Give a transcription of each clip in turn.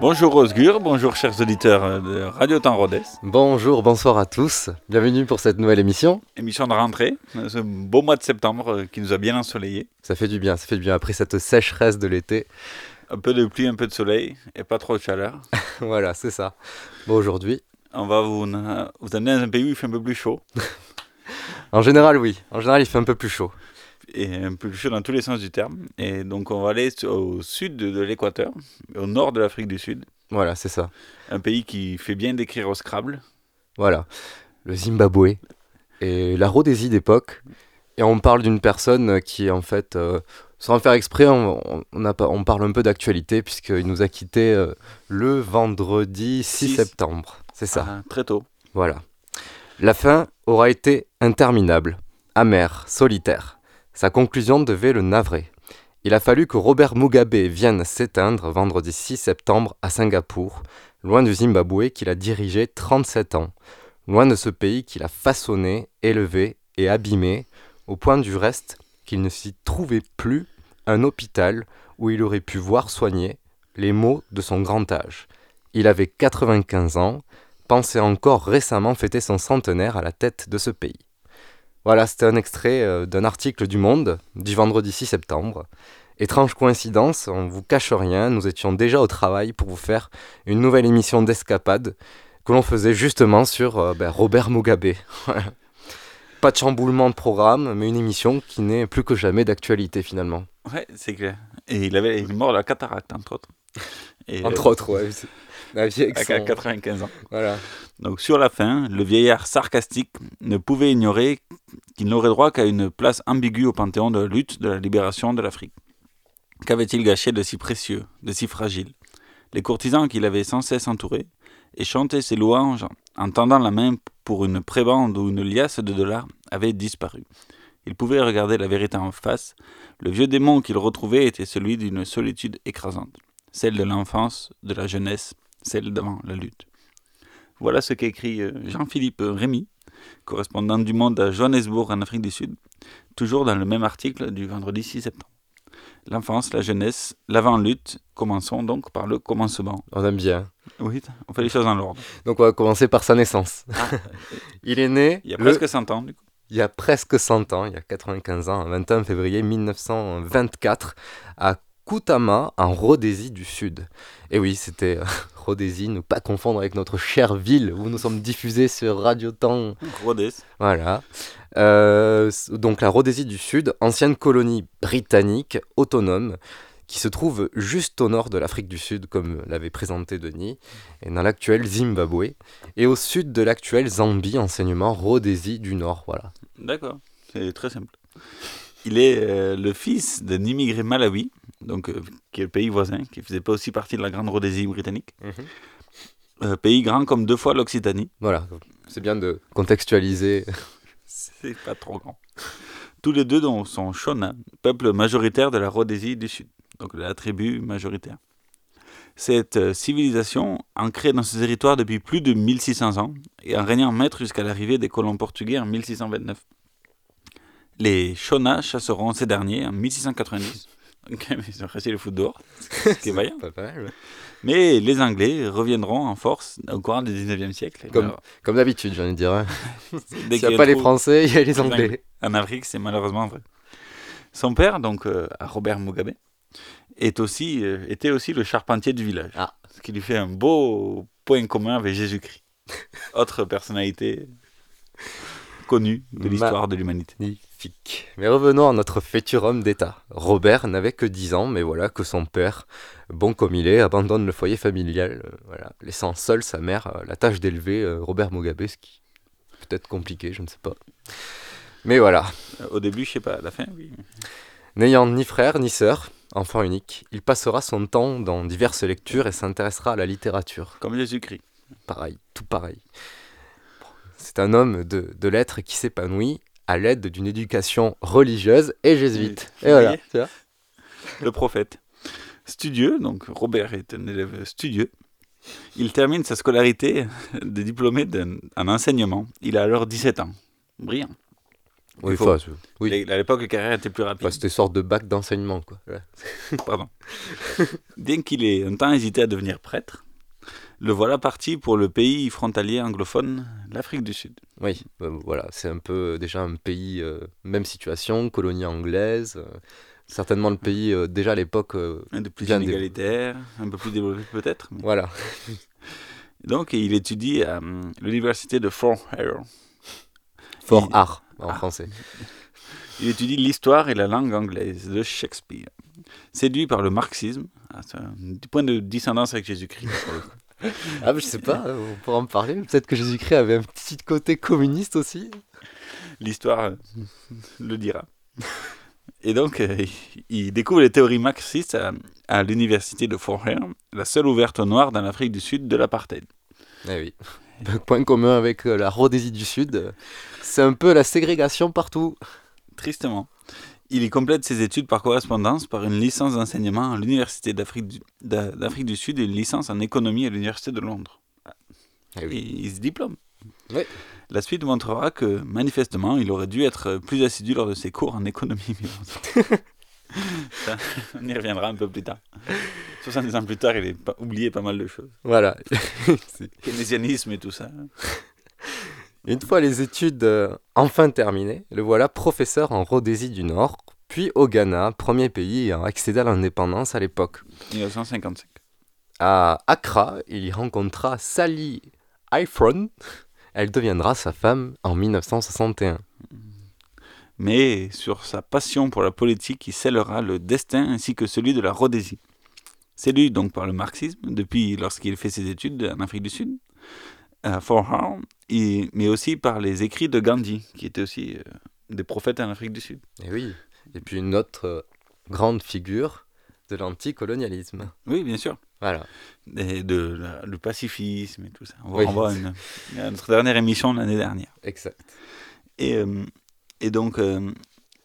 Bonjour Osgur, bonjour chers auditeurs de Radio Temps Rhodes. Bonjour, bonsoir à tous. Bienvenue pour cette nouvelle émission. Émission de rentrée, ce beau mois de septembre qui nous a bien ensoleillé. Ça fait du bien, ça fait du bien après cette sécheresse de l'été. Un peu de pluie, un peu de soleil et pas trop de chaleur. voilà, c'est ça. Bon, aujourd'hui. On va vous, vous amener dans un pays où il fait un peu plus chaud. en général, oui. En général, il fait un peu plus chaud et un peu plus chaud dans tous les sens du terme. Et donc on va aller au sud de l'équateur, au nord de l'Afrique du Sud. Voilà, c'est ça. Un pays qui fait bien décrire au Scrabble. Voilà, le Zimbabwe et la Rhodésie d'époque. Et on parle d'une personne qui en fait, euh, sans faire exprès, on, on, a, on parle un peu d'actualité puisqu'il nous a quitté euh, le vendredi 6, septembre. C'est ça. Ah, très tôt. Voilà. La fin aura été interminable, amère, solitaire. Sa conclusion devait le navrer. Il a fallu que Robert Mugabe vienne s'éteindre vendredi 6 septembre à Singapour, loin du Zimbabwe qu'il a dirigé 37 ans, loin de ce pays qu'il a façonné, élevé et abîmé, au point du reste qu'il ne s'y trouvait plus un hôpital où il aurait pu voir soigner les maux de son grand âge. Il avait 95 ans, pensait encore récemment fêter son centenaire à la tête de ce pays. Voilà, c'était un extrait euh, d'un article du Monde du vendredi 6 septembre. Étrange coïncidence, on vous cache rien, nous étions déjà au travail pour vous faire une nouvelle émission d'escapade que l'on faisait justement sur euh, ben, Robert Mugabe. Pas de chamboulement de programme, mais une émission qui n'est plus que jamais d'actualité finalement. Ouais, c'est clair. Et il avait il est mort de la cataracte, entre autres. Et entre euh, autres, ouais. La vie avec à 95 ans. Voilà. Donc sur la fin, le vieillard sarcastique ne pouvait ignorer qu'il n'aurait droit qu'à une place ambiguë au panthéon de la lutte de la libération de l'Afrique. Qu'avait-il gâché de si précieux, de si fragile? Les courtisans qu'il avait sans cesse entourés et chanté ses louanges en tendant la main pour une prébande ou une liasse de dollars avaient disparu. Il pouvait regarder la vérité en face. Le vieux démon qu'il retrouvait était celui d'une solitude écrasante, celle de l'enfance, de la jeunesse, celle d'avant la lutte. Voilà ce qu'écrit euh, Jean-Philippe Rémy, correspondant du Monde à Johannesburg en Afrique du Sud, toujours dans le même article du vendredi 6 septembre. L'enfance, la jeunesse, l'avant-lutte, commençons donc par le commencement. On aime bien. Oui, on fait les choses dans l'ordre. Donc on va commencer par sa naissance. Ah. il est né... Il y a presque 100 ans du coup. Il y a presque 100 ans, il y a 95 ans, le 21 février 1924, à Koutama, en Rhodésie du Sud. Et oui, c'était euh, Rhodésie, ne pas confondre avec notre chère ville où nous sommes diffusés sur Radio Temps. Rhodes. Voilà. Euh, donc la Rhodésie du Sud, ancienne colonie britannique autonome qui se trouve juste au nord de l'Afrique du Sud, comme l'avait présenté Denis, et dans l'actuel Zimbabwe, et au sud de l'actuel Zambie, enseignement Rhodésie du Nord. Voilà. D'accord, c'est très simple. Il est euh, le fils d'un immigré malawi, donc, euh, qui est le pays voisin, qui faisait pas aussi partie de la grande Rhodésie britannique. Mhm. Euh, pays grand comme deux fois l'Occitanie. Voilà, c'est bien de contextualiser. c'est pas trop grand. Tous les deux donc, sont Shona, peuple majoritaire de la Rhodésie du Sud, donc la tribu majoritaire. Cette civilisation, ancrée dans ce territoire depuis plus de 1600 ans et en régnant maître jusqu'à l'arrivée des colons portugais en 1629. Les Shona chasseront ces derniers en 1690. Ils ont resté le foot dehors, ce vaillant. Mais les Anglais reviendront en force au cours du 19e siècle. Comme, comme d'habitude, j'en ai dire. Hein. S'il n'y a pas les Français, il y a les Anglais. En Afrique, c'est malheureusement vrai. Son père, donc euh, Robert Mugabe, est aussi, euh, était aussi le charpentier du village. Ah. Ce qui lui fait un beau point commun avec Jésus-Christ. Autre personnalité connue de l'histoire de l'humanité. Magnifique. Mais revenons à notre futur homme d'État. Robert n'avait que 10 ans, mais voilà que son père, bon comme il est, abandonne le foyer familial, euh, voilà, laissant seule sa mère euh, la tâche d'élever euh, Robert Mugabe, ce qui peut être compliqué, je ne sais pas. Mais voilà. Euh, Au début, je sais pas, à la fin, oui. N'ayant ni frère ni sœur, enfant unique, il passera son temps dans diverses lectures et s'intéressera à la littérature. Comme Jésus-Christ. Pareil, tout pareil. C'est un homme de, de lettres qui s'épanouit à l'aide d'une éducation religieuse et jésuite. Et voilà. tu vois. le prophète. Studieux, donc Robert est un élève studieux. Il termine sa scolarité de diplômé d'un en enseignement. Il a alors 17 ans. Brillant. Oui, faut- enfin, oui. À l'époque, les carrières étaient plus rapides. Enfin, c'était une sorte de bac d'enseignement, quoi. Ouais. Pardon. Bien qu'il ait un temps hésité à devenir prêtre, le voilà parti pour le pays frontalier anglophone, l'Afrique du Sud. Oui, euh, voilà, c'est un peu euh, déjà un pays, euh, même situation, colonie anglaise. euh, certainement le pays, déjà à l'époque. Un de plus dé- inégalitaire, un peu plus développé peut-être. mais- Voilà. Donc, il étudie à hum, l'université de Fort Hare. Fort art en Ah. français. Il étudie l'histoire et la langue anglaise de Shakespeare. Séduit par le marxisme, ah, c'est un point de descendance avec Jésus-Christ. Le. Ah, mais je sais pas, euh, on pourra en parler. Peut-être que Jésus-Christ avait un petit côté communiste aussi. L'histoire euh, le dira. Et donc, euh, il découvre les théories marxistes à, à l'université de Fort Hare, la seule ouverte aux Noirs dans l'Afrique du Sud de l'apartheid. Eh oui. Un point commun avec la Rhodésie du Sud, c'est un peu la ségrégation partout. Tristement. Il y complète ses études par correspondance par une licence d'enseignement à l'université d'Afrique du, Sud et une licence en économie à l'université de Londres. Et oui. il se diplôme. Oui. La suite montrera que, manifestement, il aurait dû être plus assidu lors de ses cours en économie. ça- on y reviendra un peu plus tard. 70 ans plus tard, il a oublié pas mal de choses. Voilà. Keynésianisme et tout ça. Une fois les études euh, enfin terminées, le voilà professeur en Rhodésie du Nord, puis au Ghana, premier pays à accéder à l'indépendance à l'époque. 1955. À Accra, il y rencontra Sally Ifron. Elle deviendra sa femme en 1961. Mais sur sa passion pour la politique, il scellera le destin ainsi que celui de la Rhodésie. Séduit donc par le marxisme, depuis lorsqu'il fait ses études en Afrique du Sud, Fort Hare, et- mais aussi par les écrits de Gandhi, qui était aussi euh, des prophètes en Afrique du Sud. Et oui. Et puis une autre euh, grande figure de l'anticolonialisme. Oui, bien sûr. Voilà. Et de la- le pacifisme et tout ça. On va Oui. à notre dernière émission de l'année dernière. Exact. Et, euh, et donc, euh,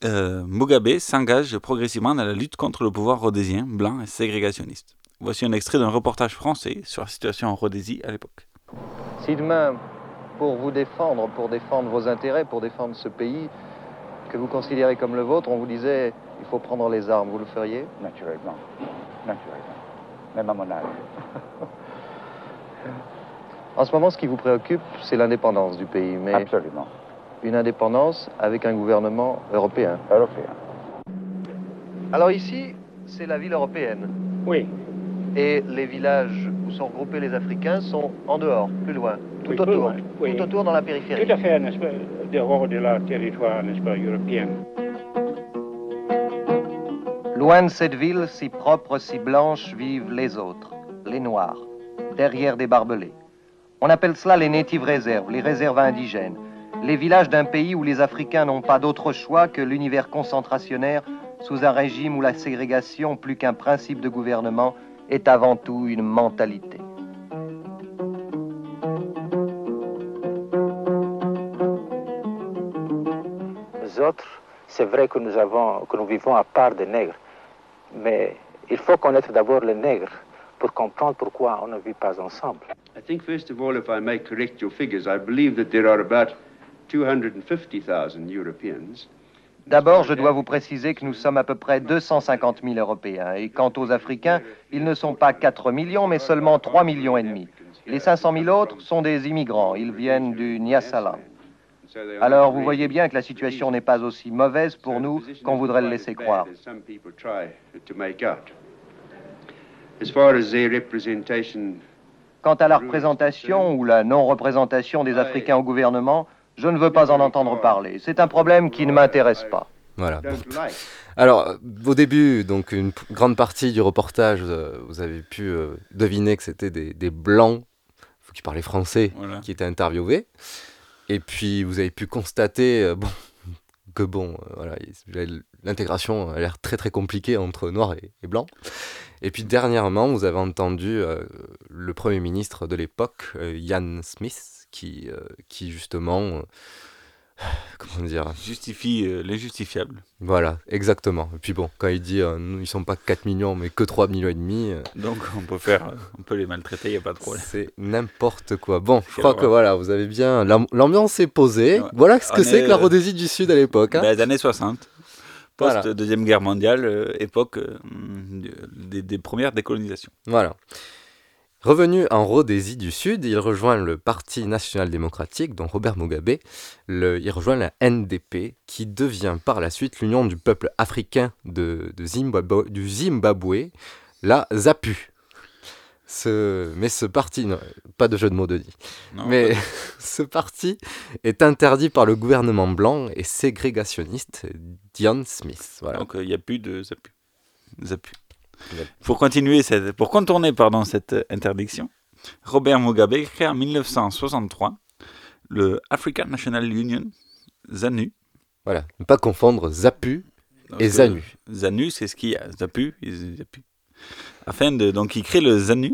euh, Mugabe s'engage progressivement dans la lutte contre le pouvoir rhodésien, blanc et ségrégationniste. Voici un extrait d'un reportage français sur la situation en Rhodésie à l'époque. Si demain, pour vous défendre, pour défendre vos intérêts, pour défendre ce pays que vous considérez comme le vôtre, on vous disait il faut prendre les armes, vous le feriez? Naturellement. Naturellement. Même à mon âge. En ce moment, ce qui vous préoccupe, c'est l'indépendance du pays, mais Absolument. une indépendance avec un gouvernement européen. Européen. Alors ici, c'est la ville européenne. Oui. Et les villages où sont regroupés les Africains sont en dehors, plus loin, tout Oui, autour, loin, oui. tout autour dans la périphérie. Tout à fait, n'est-ce pas, dehors de leur territoire, n'est-ce pas, européen. Loin de cette ville, si propre, si blanche, vivent les autres, les Noirs, derrière des barbelés. On appelle cela les native réserves, les réserves indigènes, les villages d'un pays où les Africains n'ont pas d'autre choix que l'univers concentrationnaire sous un régime où la ségrégation, plus qu'un principe de gouvernement, est avant tout une mentalité. Les autres, c'est vrai que nous, avons, que nous vivons à part des nègres, mais il faut connaître d'abord les nègres pour comprendre pourquoi on ne vit pas ensemble. I think, first of all, if I may correct your figures, I believe that there are about 250,000 Europeans. D'abord, je dois vous préciser que nous sommes à peu près 250 000 Européens. Et quant aux Africains, ils ne sont pas 4 millions, mais seulement 3 millions et demi. Les 500 000 autres sont des immigrants. Ils viennent du are Alors, vous voyez bien que la situation n'est pas aussi mauvaise pour nous qu'on voudrait le laisser croire. Quant à la représentation ou la non-représentation des Africains au gouvernement, je ne veux pas en entendre parler. C'est un problème qui ne m'intéresse pas. Voilà. Alors, au début, donc une grande partie du reportage, euh, vous avez pu euh, deviner que c'était des, des, blancs qui parlaient français voilà. qui étaient interviewés. Et puis, vous avez pu constater euh, bon, que bon, voilà, l'intégration a l'air très très compliquée entre noirs et, et, blancs. Et puis dernièrement, vous avez entendu le Premier ministre de l'époque, Ian Smith, qui, qui justement comment dire Justifie euh, l'injustifiable. Voilà, exactement. Et puis bon, quand il dit euh, nous, ils sont pas 4 millions, mais que 3 millions et demi. Euh, Donc on peut faire, on peut les maltraiter, il n'y a pas de problème. C'est n'importe quoi. Bon, je crois que voilà, vous avez bien. L'ambiance est posée. Ouais. Voilà ce que c'est que la Rhodésie du Sud à l'époque. Hein. Ben, les années 60. Post voilà. Deuxième Guerre mondiale, euh, époque euh, des, des premières décolonisations. Voilà. Revenu en Rhodésie du Sud, il rejoint le Parti national démocratique, dont Robert Mugabe. Le, il rejoint la NDP, qui devient par la suite l'Union du peuple africain de, de Zimbabwe, du Zimbabwe, la ZAPU. Ce, mais ce parti, non, pas de jeu de mots de dit, mais ce parti est interdit par le gouvernement blanc et ségrégationniste Dion Smith. Voilà. Donc il euh, n'y a plus de ZAPU. ZAPU. Pour continuer, cette, pour contourner pardon, cette interdiction, Robert Mugabe crée en 1963 le African National Union, ZANU. Voilà, ne pas confondre ZAPU donc, et ZANU. ZANU, c'est ce qu'il y a, ZAPU et ZAPU. Afin de, donc il crée le ZANU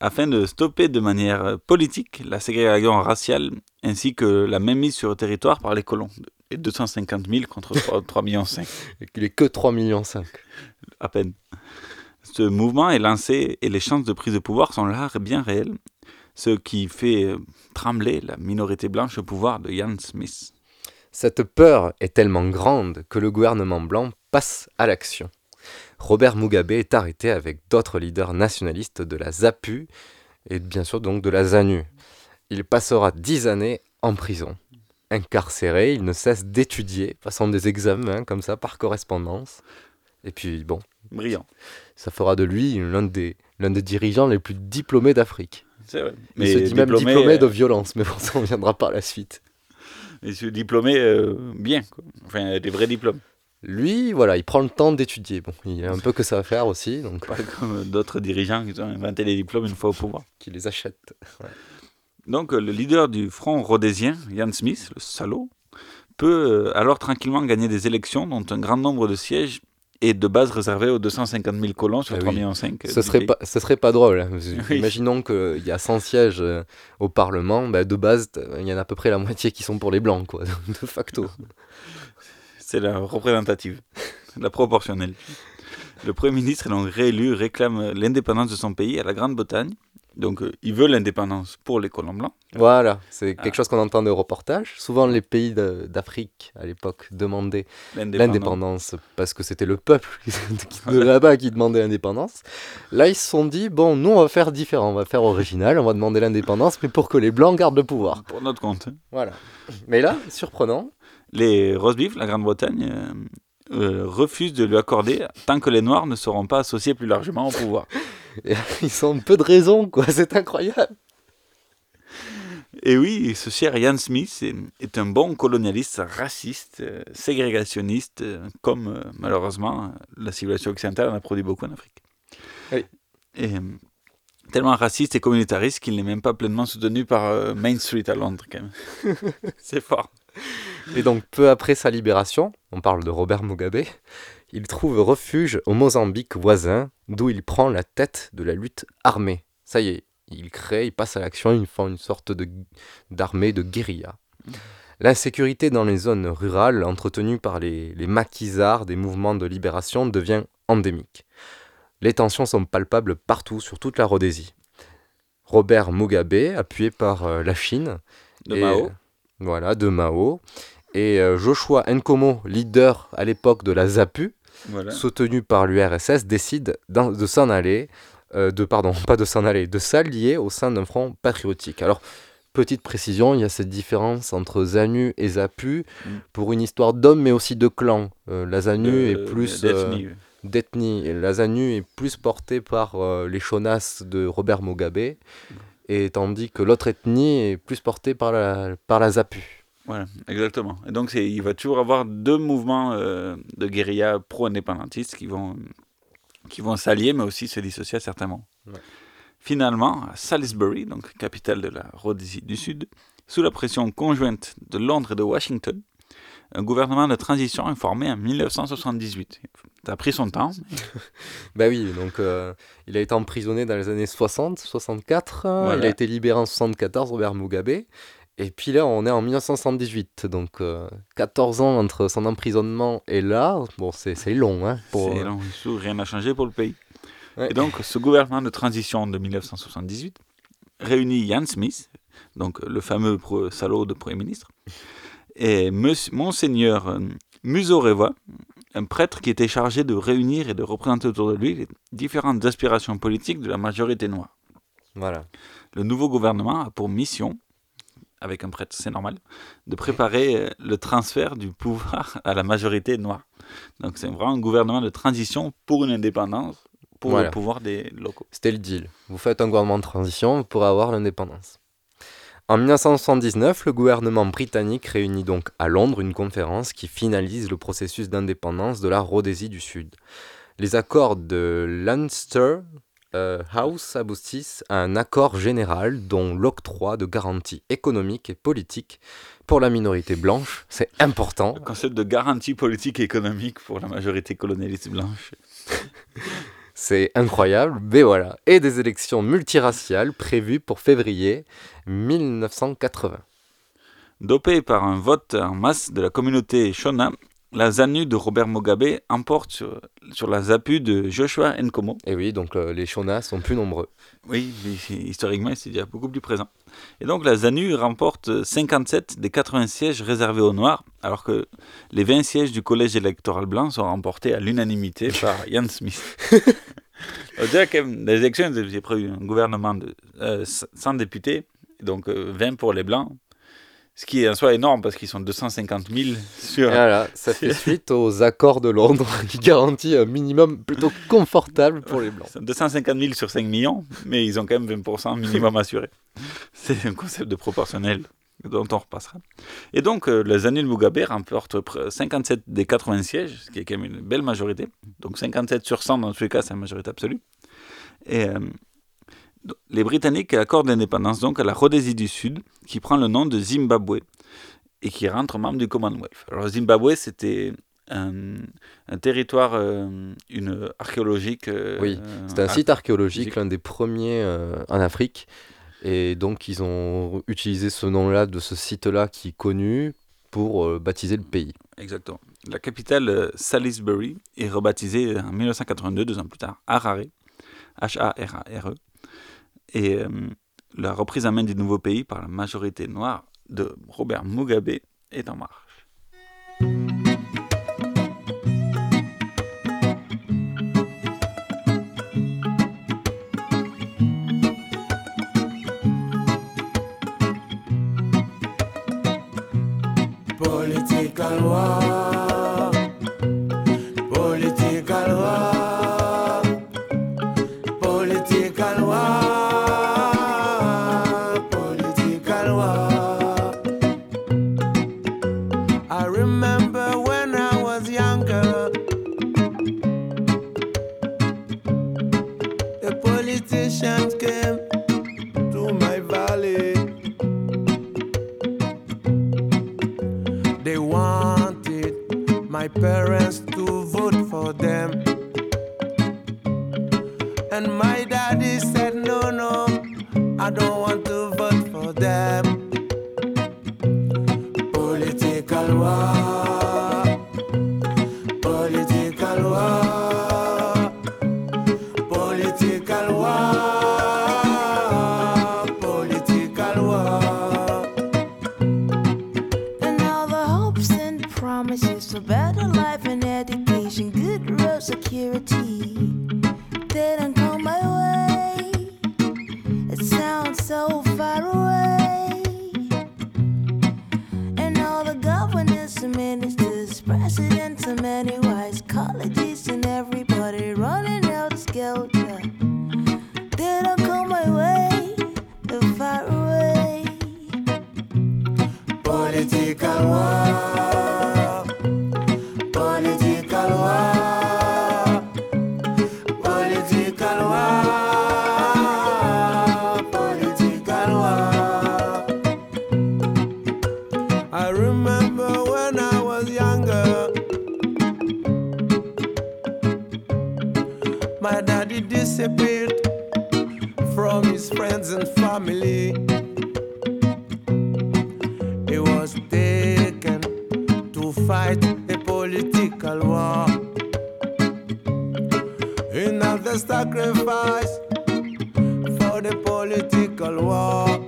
afin de stopper de manière politique la ségrégation raciale ainsi que la même mise sur le territoire par les colons. Et 250 000 contre 3,5 millions. Il est que 3,5 millions. À peine. Ce mouvement est lancé et les chances de prise de pouvoir sont là bien réelles, ce qui fait trembler la minorité blanche au pouvoir de Ian Smith. Cette peur est tellement grande que le gouvernement blanc passe à l'action. Robert Mugabe est arrêté avec d'autres leaders nationalistes de la ZAPU et bien sûr donc de la ZANU. Il passera dix années en prison. Incarcéré, il ne cesse d'étudier, passant des examens comme ça par correspondance. Et puis bon, brillant. Ça fera de lui l'un des, l'un des dirigeants les plus diplômés d'Afrique. C'est vrai. Mais il se dit même diplômé euh... de violence, mais bon, ça on viendra par la suite. Et ce diplômé euh, bien, quoi. enfin des vrais diplômes. Lui, voilà, il prend le temps d'étudier. Bon, il y a un peu que ça à faire aussi. Donc... Pas comme d'autres dirigeants qui ont inventé les diplômes une fois au pouvoir. Qui les achètent. Ouais. Donc le leader du front rhodésien, Ian Smith, le salaud, peut alors tranquillement gagner des élections dont un grand nombre de sièges est de base réservé aux 250 000 colons sur Ah 3,5 oui. millions. Ce serait, pas, ce serait pas drôle. hein. Imaginons qu'il y a 100 sièges euh, au Parlement. bah, de base, il y en a à peu près la moitié qui sont pour les Blancs, quoi, de facto. C'est la représentative, la proportionnelle. Le Premier ministre est donc réélu, réclame l'indépendance de son pays à la Grande-Bretagne. Donc euh, il veut l'indépendance pour les colons blancs. Voilà, c'est quelque Ah. chose qu'on entend au reportage. Souvent, les pays de- d'Afrique, à l'époque, demandaient L'indépendance. parce que c'était le peuple de là-bas qui demandait l'indépendance. Là, ils se sont dit, bon, nous, on va faire différent, on va faire original, on va demander l'indépendance, mais pour que les Blancs gardent le pouvoir. Pour notre compte. Voilà. Mais là, surprenant, Les Rosebifs, la Grande-Bretagne, euh, euh, refuse de lui accorder tant que les Noirs ne seront pas associés plus largement au pouvoir. Ils ont peu de raison, quoi, c'est incroyable. Et oui, ce cher Ian Smith est, un bon colonialiste raciste, euh, ségrégationniste, euh, comme malheureusement la civilisation occidentale en a produit beaucoup en Afrique. Oui. Et tellement raciste et communautariste qu'il n'est même pas pleinement soutenu par Main Street à Londres, quand même. C'est fort. Et donc, peu après sa libération, on parle de Robert Mugabe, il trouve refuge au Mozambique voisin, d'où il prend la tête de la lutte armée. Ça y est, il crée, il passe à l'action, il fait une sorte de, d'armée de guérilla. L'insécurité dans les zones rurales, entretenues par les, les maquisards des mouvements de libération, devient endémique. Les tensions sont palpables partout, sur toute la Rhodésie. Robert Mugabe, appuyé par euh, la Chine, De et- Mao. voilà, de Mao, et euh, Joshua Nkomo, leader à l'époque de la ZAPU, Voilà. soutenu par l'URSS, décide de s'en aller, euh, de pardon, pas de s'en aller, de s'allier au sein d'un front patriotique. Alors, petite précision, il y a cette différence entre ZANU et ZAPU Mm. pour une histoire d'hommes, mais aussi de clans. Euh, la ZANU De- est plus, d'ethnie, euh, d'ethnie. Et La ZANU est plus portée par les Shonas de Robert Mugabe, et tandis que l'autre ethnie est plus portée par la, par la ZAPU. Voilà, exactement. Et donc, il va toujours avoir deux mouvements euh, de guérilla pro-indépendantistes qui vont, qui vont s'allier, mais aussi se dissocier à certains moments. Ouais. Finalement, à Salisbury, donc capitale de la Rhodésie du Sud, sous la pression conjointe de Londres et de Washington, un gouvernement de transition est formé en 1978. Ça a pris son temps. Bah oui, donc euh, il a été emprisonné dans les années 60, 64, euh, Voilà. il a été libéré en 74, Robert Mugabe, et puis là on est en 1978, donc euh, 14 ans entre son emprisonnement et là, bon c'est long. Hein, C'est long, sous- rien n'a changé pour le pays. Ouais. Et donc, ce gouvernement de transition de 1978 réunit Jan Smith, donc le fameux salaud de Premier ministre, et Monseigneur euh, Muzorewa, un prêtre qui était chargé de réunir et de représenter autour de lui les différentes aspirations politiques de la majorité noire. Voilà. Le nouveau gouvernement a pour mission, avec un prêtre, c'est normal, de préparer euh, le transfert du pouvoir à la majorité noire. Donc c'est vraiment un gouvernement de transition pour une indépendance, pour Voilà. le pouvoir des locaux. C'était le deal. Vous faites un gouvernement de transition pour avoir l'indépendance. En 1979, le gouvernement britannique réunit donc à Londres une conférence qui finalise le processus d'indépendance de la Rhodésie du Sud. Les accords de Leinster euh, House aboutissent à un accord général dont l'octroi de garanties économiques et politiques pour la minorité blanche, c'est important. Le concept de garantie politique et économique pour la majorité colonialiste blanche. C'est incroyable, mais voilà. Et des élections multiraciales prévues pour février 1980. Dopé par un vote en masse de la communauté Shona, la ZANU de Robert Mugabe emporte sur, sur la ZAPU de Joshua Nkomo. Et oui, donc euh, les Shona sont plus nombreux. Oui, mais historiquement, c'est déjà beaucoup plus présent. Et donc la ZANU remporte 57 des 80 sièges réservés aux Noirs, alors que les 20 sièges du collège électoral blanc sont remportés à l'unanimité par Ian Smith. On dirait dans les élections, j'ai pris un gouvernement de euh, 100 députés, donc euh, 20 pour les blancs, ce qui est en soi énorme parce qu'ils sont 250 000 sur... Voilà, ça fait suite aux accords de Londres qui garantit un minimum plutôt confortable pour les Blancs. Ils sont 250 000 sur 5 millions, mais ils ont quand même 20% minimum assuré. C'est un concept de proportionnel dont on repassera. Et donc, les années de Mugabe remportent pr- 57 des 80 sièges, ce qui est quand même une belle majorité. Donc 57 sur 100 dans tous les cas, c'est la majorité absolue. Et euh, les Britanniques accordent l'indépendance donc à la Rhodésie du Sud, qui prend le nom de Zimbabwe et qui rentre membre du Commonwealth. Alors Zimbabwe, c'était un, un territoire, euh, une archéologique. euh, Oui, c'est un site archéologique, l'un des premiers euh, en Afrique. Et donc, ils ont utilisé ce nom-là, de ce site-là qui est connu, pour baptiser le pays. Exactement. La capitale, Salisbury, est rebaptisée en 1982, deux ans plus tard, Harare, H-A-R-A-R-E. Et euh, la reprise main du nouveau pays par la majorité noire de Robert Mugabe est en marche. Fight a political war. Another sacrifice for the political war.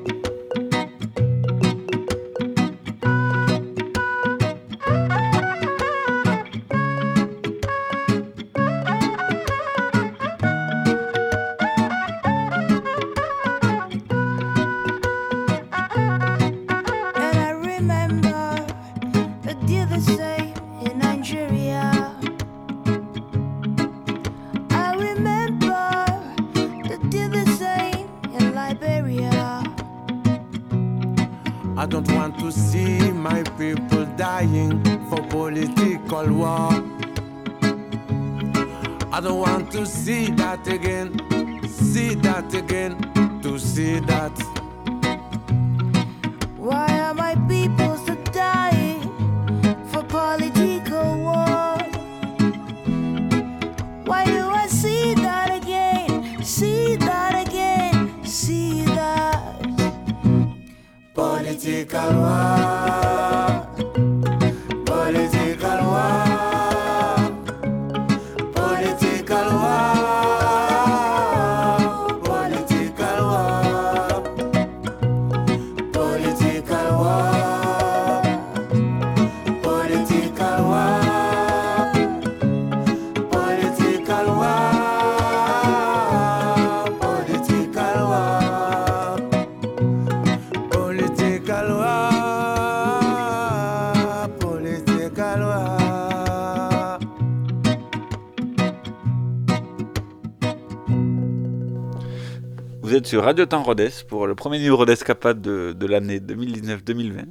I don't want to see that again, see that again, to see that. Vous êtes sur Radio Temps Rhodes pour le premier numéro d'Escapade de, de l'année 2019-2020.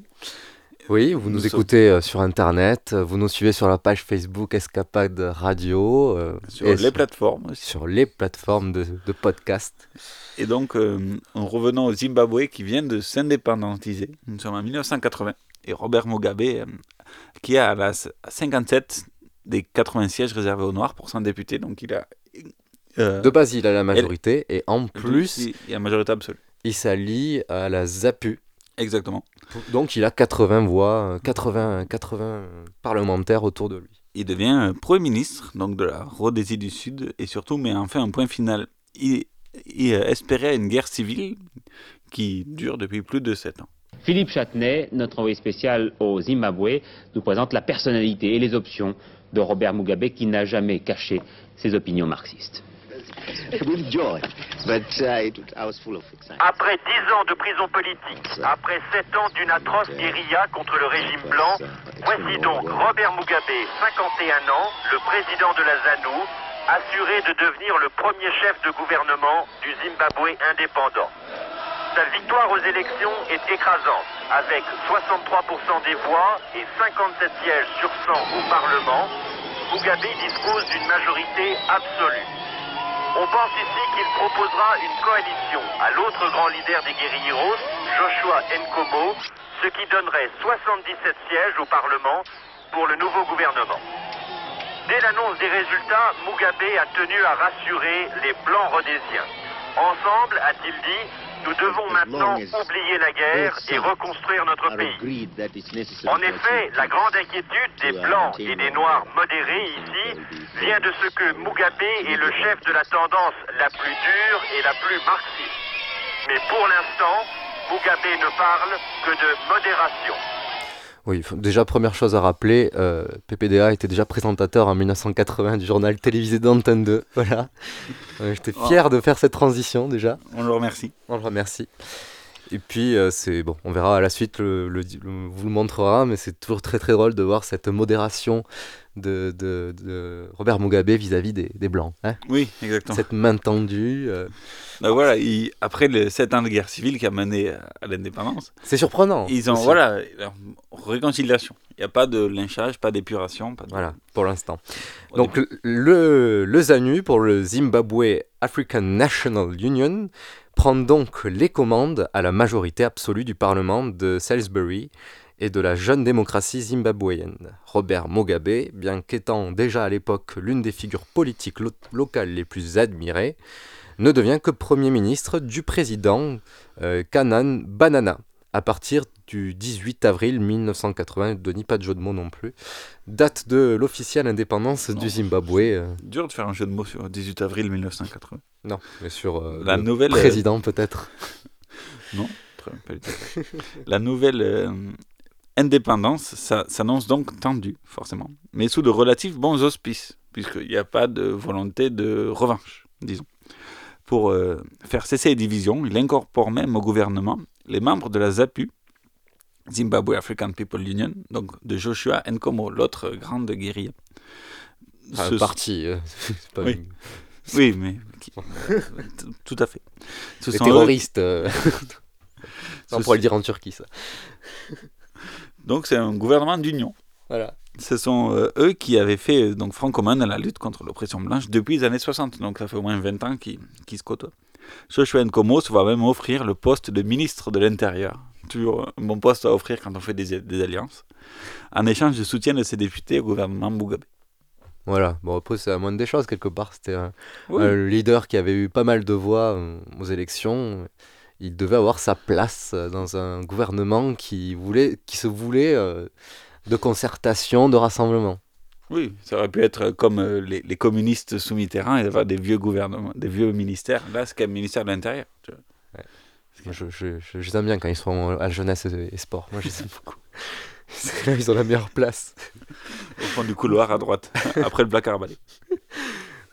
Oui, vous nous, Nous écoutez euh, sur Internet, vous nous suivez sur la page Facebook Escapade Radio. euh, Sur et les plateformes aussi. Sur les plateformes de, de podcast. Et donc, euh, en revenant au Zimbabwe qui vient de s'indépendantiser, nous sommes en 1980, et Robert Mugabe, euh, qui a la 57 des 80 sièges réservés aux Noirs pour s'en député, donc il a... euh, De base, il a la majorité, et en plus, il il a majorité absolue. il s'allie à la ZAPU. Exactement. Donc il a 80 voix, euh, 80, 80 parlementaires autour de lui. Il devient euh, Premier ministre donc de la Rhodésie du Sud et surtout met enfin un point final. Il, il, espérait une guerre civile qui dure depuis plus de 7 ans. Philippe Châtenay, notre envoyé spécial au Zimbabwe, nous présente la personnalité et les options de Robert Mugabe qui n'a jamais caché ses opinions marxistes. With joy, but uh, it, I was full of excitement. Après dix ans de prison politique, après sept ans d'une atroce guérilla contre le régime blanc, voici donc Robert Mugabe, 51 ans, le président de la ZANU, assuré de devenir le premier chef de gouvernement du Zimbabwe indépendant. Sa victoire aux élections est écrasante, avec 63% des voix et 57 sièges sur 100 au Parlement. Mugabe dispose d'une majorité absolue. On pense ici qu'il proposera une coalition à l'autre grand leader des guérilleros, Joshua Nkomo, ce qui donnerait 77 sièges au Parlement pour le nouveau gouvernement. Dès l'annonce des résultats, Mugabe a tenu à rassurer les Blancs rhodésiens. Ensemble, a-t-il dit, nous devons maintenant oublier la guerre et reconstruire notre pays. En effet, la grande inquiétude des Blancs et des Noirs modérés ici vient de ce que Mugabe est le chef de la tendance la plus dure et la plus marxiste. Mais pour l'instant, Mugabe ne parle que de modération. Oui, déjà première chose à rappeler, euh, PPDA était déjà présentateur en 1980 du journal télévisé d'Antenne 2. Voilà. Euh, J'étais fier de faire cette transition déjà. On le remercie. On le remercie. Et puis, euh, c'est bon, on verra à la suite, le, le- le- vous le montrera, mais c'est toujours très très drôle de voir cette modération de, de- de Robert Mugabe vis-à-vis des, des Blancs. hein. Oui, exactement. Cette main tendue. euh, Donc voilà, il- après les sept ans de guerre civile qui a mené à, l'indépendance. C'est surprenant. Ils ont, voilà, réconciliation. Il n'y a pas de lynchage, pas d'épuration. De- Voilà, pour l'instant. Donc le, le ZANU, pour le Zimbabwe African National Union, prend donc les commandes à la majorité absolue du Parlement de Salisbury et de la jeune démocratie zimbabwéenne. Robert Mugabe, bien qu'étant déjà à l'époque l'une des figures politiques lo- locales les plus admirées, ne devient que Premier ministre du président euh, Kanan Banana à partir du 18 avril 1980, Denis, pas de jeu de mots non plus, date de l'officielle indépendance du Zimbabwe. euh, Dur de faire un jeu de mots sur le 18 avril 1980. non, mais sur euh, La le nouvelle, euh, président peut-être. Non, pas du tout. La nouvelle euh, indépendance ça- s'annonce donc tendue, forcément, mais sous de relatifs bons auspices, puisqu'il n'y a pas de volonté de revanche, disons. Pour euh, faire cesser les divisions, il incorpore même au gouvernement les membres de la ZAPU, Zimbabwe African People Union, donc de Joshua Nkomo, l'autre grande guérilla. Enfin, Ce- parti, euh, c'est pas oui. une- oui, mais qui- tout à fait. Ce Les sont eux- terroristes. euh, Ce on pourrait le dire en Turquie, ça. Donc c'est un gouvernement d'union. Voilà. Ce sont euh, eux qui avaient fait euh, donc front commun dans la lutte contre l'oppression blanche depuis les années 60. Donc ça fait au moins 20 ans qu'ils qu'ils se côtoient. Joshua Nkomo se va même offrir le poste de ministre de l'Intérieur. Toujours un bon poste à offrir quand on fait des, des alliances. En échange de soutien de ses députés au gouvernement Mugabe. Voilà, bon après c'est la moindre des choses quelque part. C'était un, Oui. un leader qui avait eu pas mal de voix euh, aux élections. Il devait avoir sa place euh, dans un gouvernement qui, voulait, qui se voulait euh, de concertation, de rassemblement. Oui, ça aurait pu être comme euh, les, les communistes sous Mitterrand et avoir des vieux gouvernements, des vieux ministères. Là, c'est quand même ministère de l'Intérieur. Moi, je, je, je, je les aime bien quand ils sont à jeunesse et, sport. Moi, je les aime beaucoup. C'est là ils ont la meilleure place. Au fond du couloir à droite, après le placard à balai.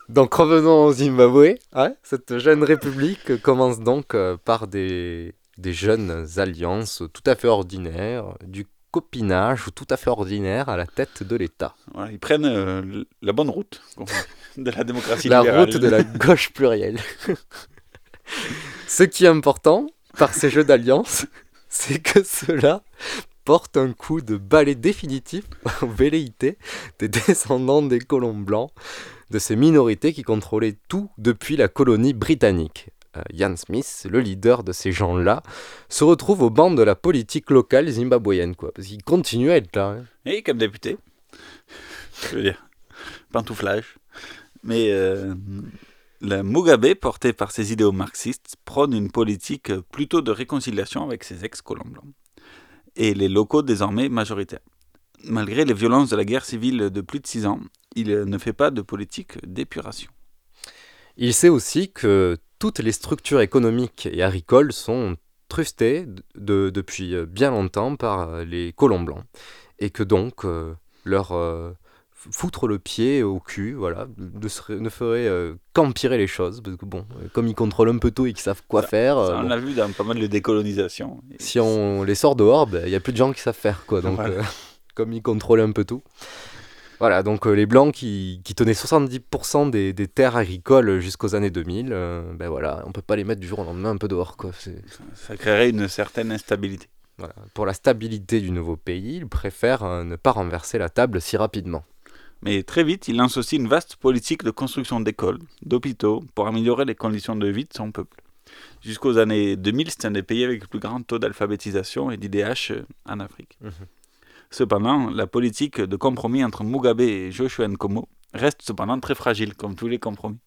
Donc revenons au Zimbabwe. Cette jeune république commence donc euh, par des, des jeunes alliances tout à fait ordinaires, du copinage tout à fait ordinaire à la tête de l'État. Voilà, ils prennent euh, la bonne route de la démocratie La libérale. route de la gauche plurielle. Ce qui est important par ces jeux d'alliance, c'est que cela porte un coup de balai définitif aux velléités des descendants des colons blancs, de ces minorités qui contrôlaient tout depuis la colonie britannique. Euh, Smith, le leader de ces gens-là, se retrouve au banc de la politique locale zimbabwéenne, quoi, parce qu'il continue à être là. hein. Et comme député. Je veux dire, pantouflage. Mais euh, le Mugabe, porté par ses idéaux marxistes, prône une politique plutôt de réconciliation avec ses ex-colons blancs et les locaux désormais majoritaires. Malgré les violences de la guerre civile de plus de six ans, il ne fait pas de politique d'épuration. Il sait aussi que toutes les structures économiques et agricoles sont trustées de- de- depuis euh, bien longtemps par euh, les colons blancs et que donc euh, leur euh, foutre le pied au cul, voilà, ne, serait- ne ferait euh, qu'empirer les choses parce que bon, euh, comme ils contrôlent un peu tout et qu'ils savent quoi faire, Ça, euh, on bon, l'a vu dans pas mal de décolonisation. si on les sort dehors, ben, il y a plus de gens qui savent faire quoi. Donc Voilà. euh, comme ils contrôlent un peu tout. Voilà, donc euh, les Blancs qui, qui tenaient 70% des, des terres agricoles jusqu'aux années 2000, euh, ben voilà, on peut pas les mettre du jour au lendemain un peu dehors. Quoi. Ça créerait une certaine instabilité. Voilà. Pour la stabilité du nouveau pays, ils préfèrent euh, ne pas renverser la table si rapidement. Mais très vite, il lance aussi une vaste politique de construction d'écoles, d'hôpitaux, pour améliorer les conditions de vie de son peuple. Jusqu'aux années 2000, c'est un des pays avec le plus grand taux d'alphabétisation et d'IDH euh, en Afrique. Mhm. Cependant, la politique de compromis entre Mugabe et Joshua Nkomo reste cependant très fragile, comme tous les compromis.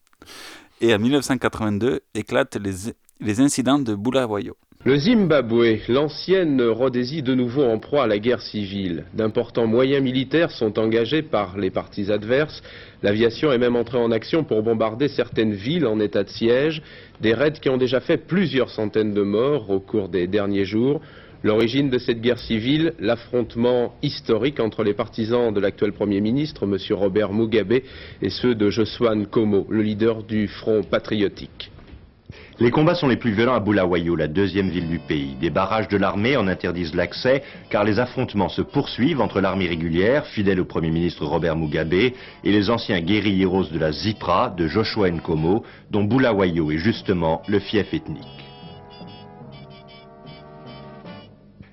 Et en 1982 éclatent les, incidents de Bulawayo. Le Zimbabwe, l'ancienne Rhodésie de nouveau en proie à la guerre civile. D'importants moyens militaires sont engagés par les partis adverses. L'aviation est même entrée en action pour bombarder certaines villes en état de siège. Des raids qui ont déjà fait plusieurs centaines de morts au cours des derniers jours. L'origine de cette guerre civile, l'affrontement historique entre les partisans de l'actuel Premier ministre, M. Robert Mugabe, et ceux de Joshua Nkomo, le leader du Front patriotique. Les combats sont les plus violents à Bulawayo, la deuxième ville du pays. Des barrages de l'armée en interdisent l'accès car les affrontements se poursuivent entre l'armée régulière, fidèle au Premier ministre Robert Mugabe, et les anciens guérilleros de la ZIPRA, de Joshua Nkomo, dont Bulawayo est justement le fief ethnique.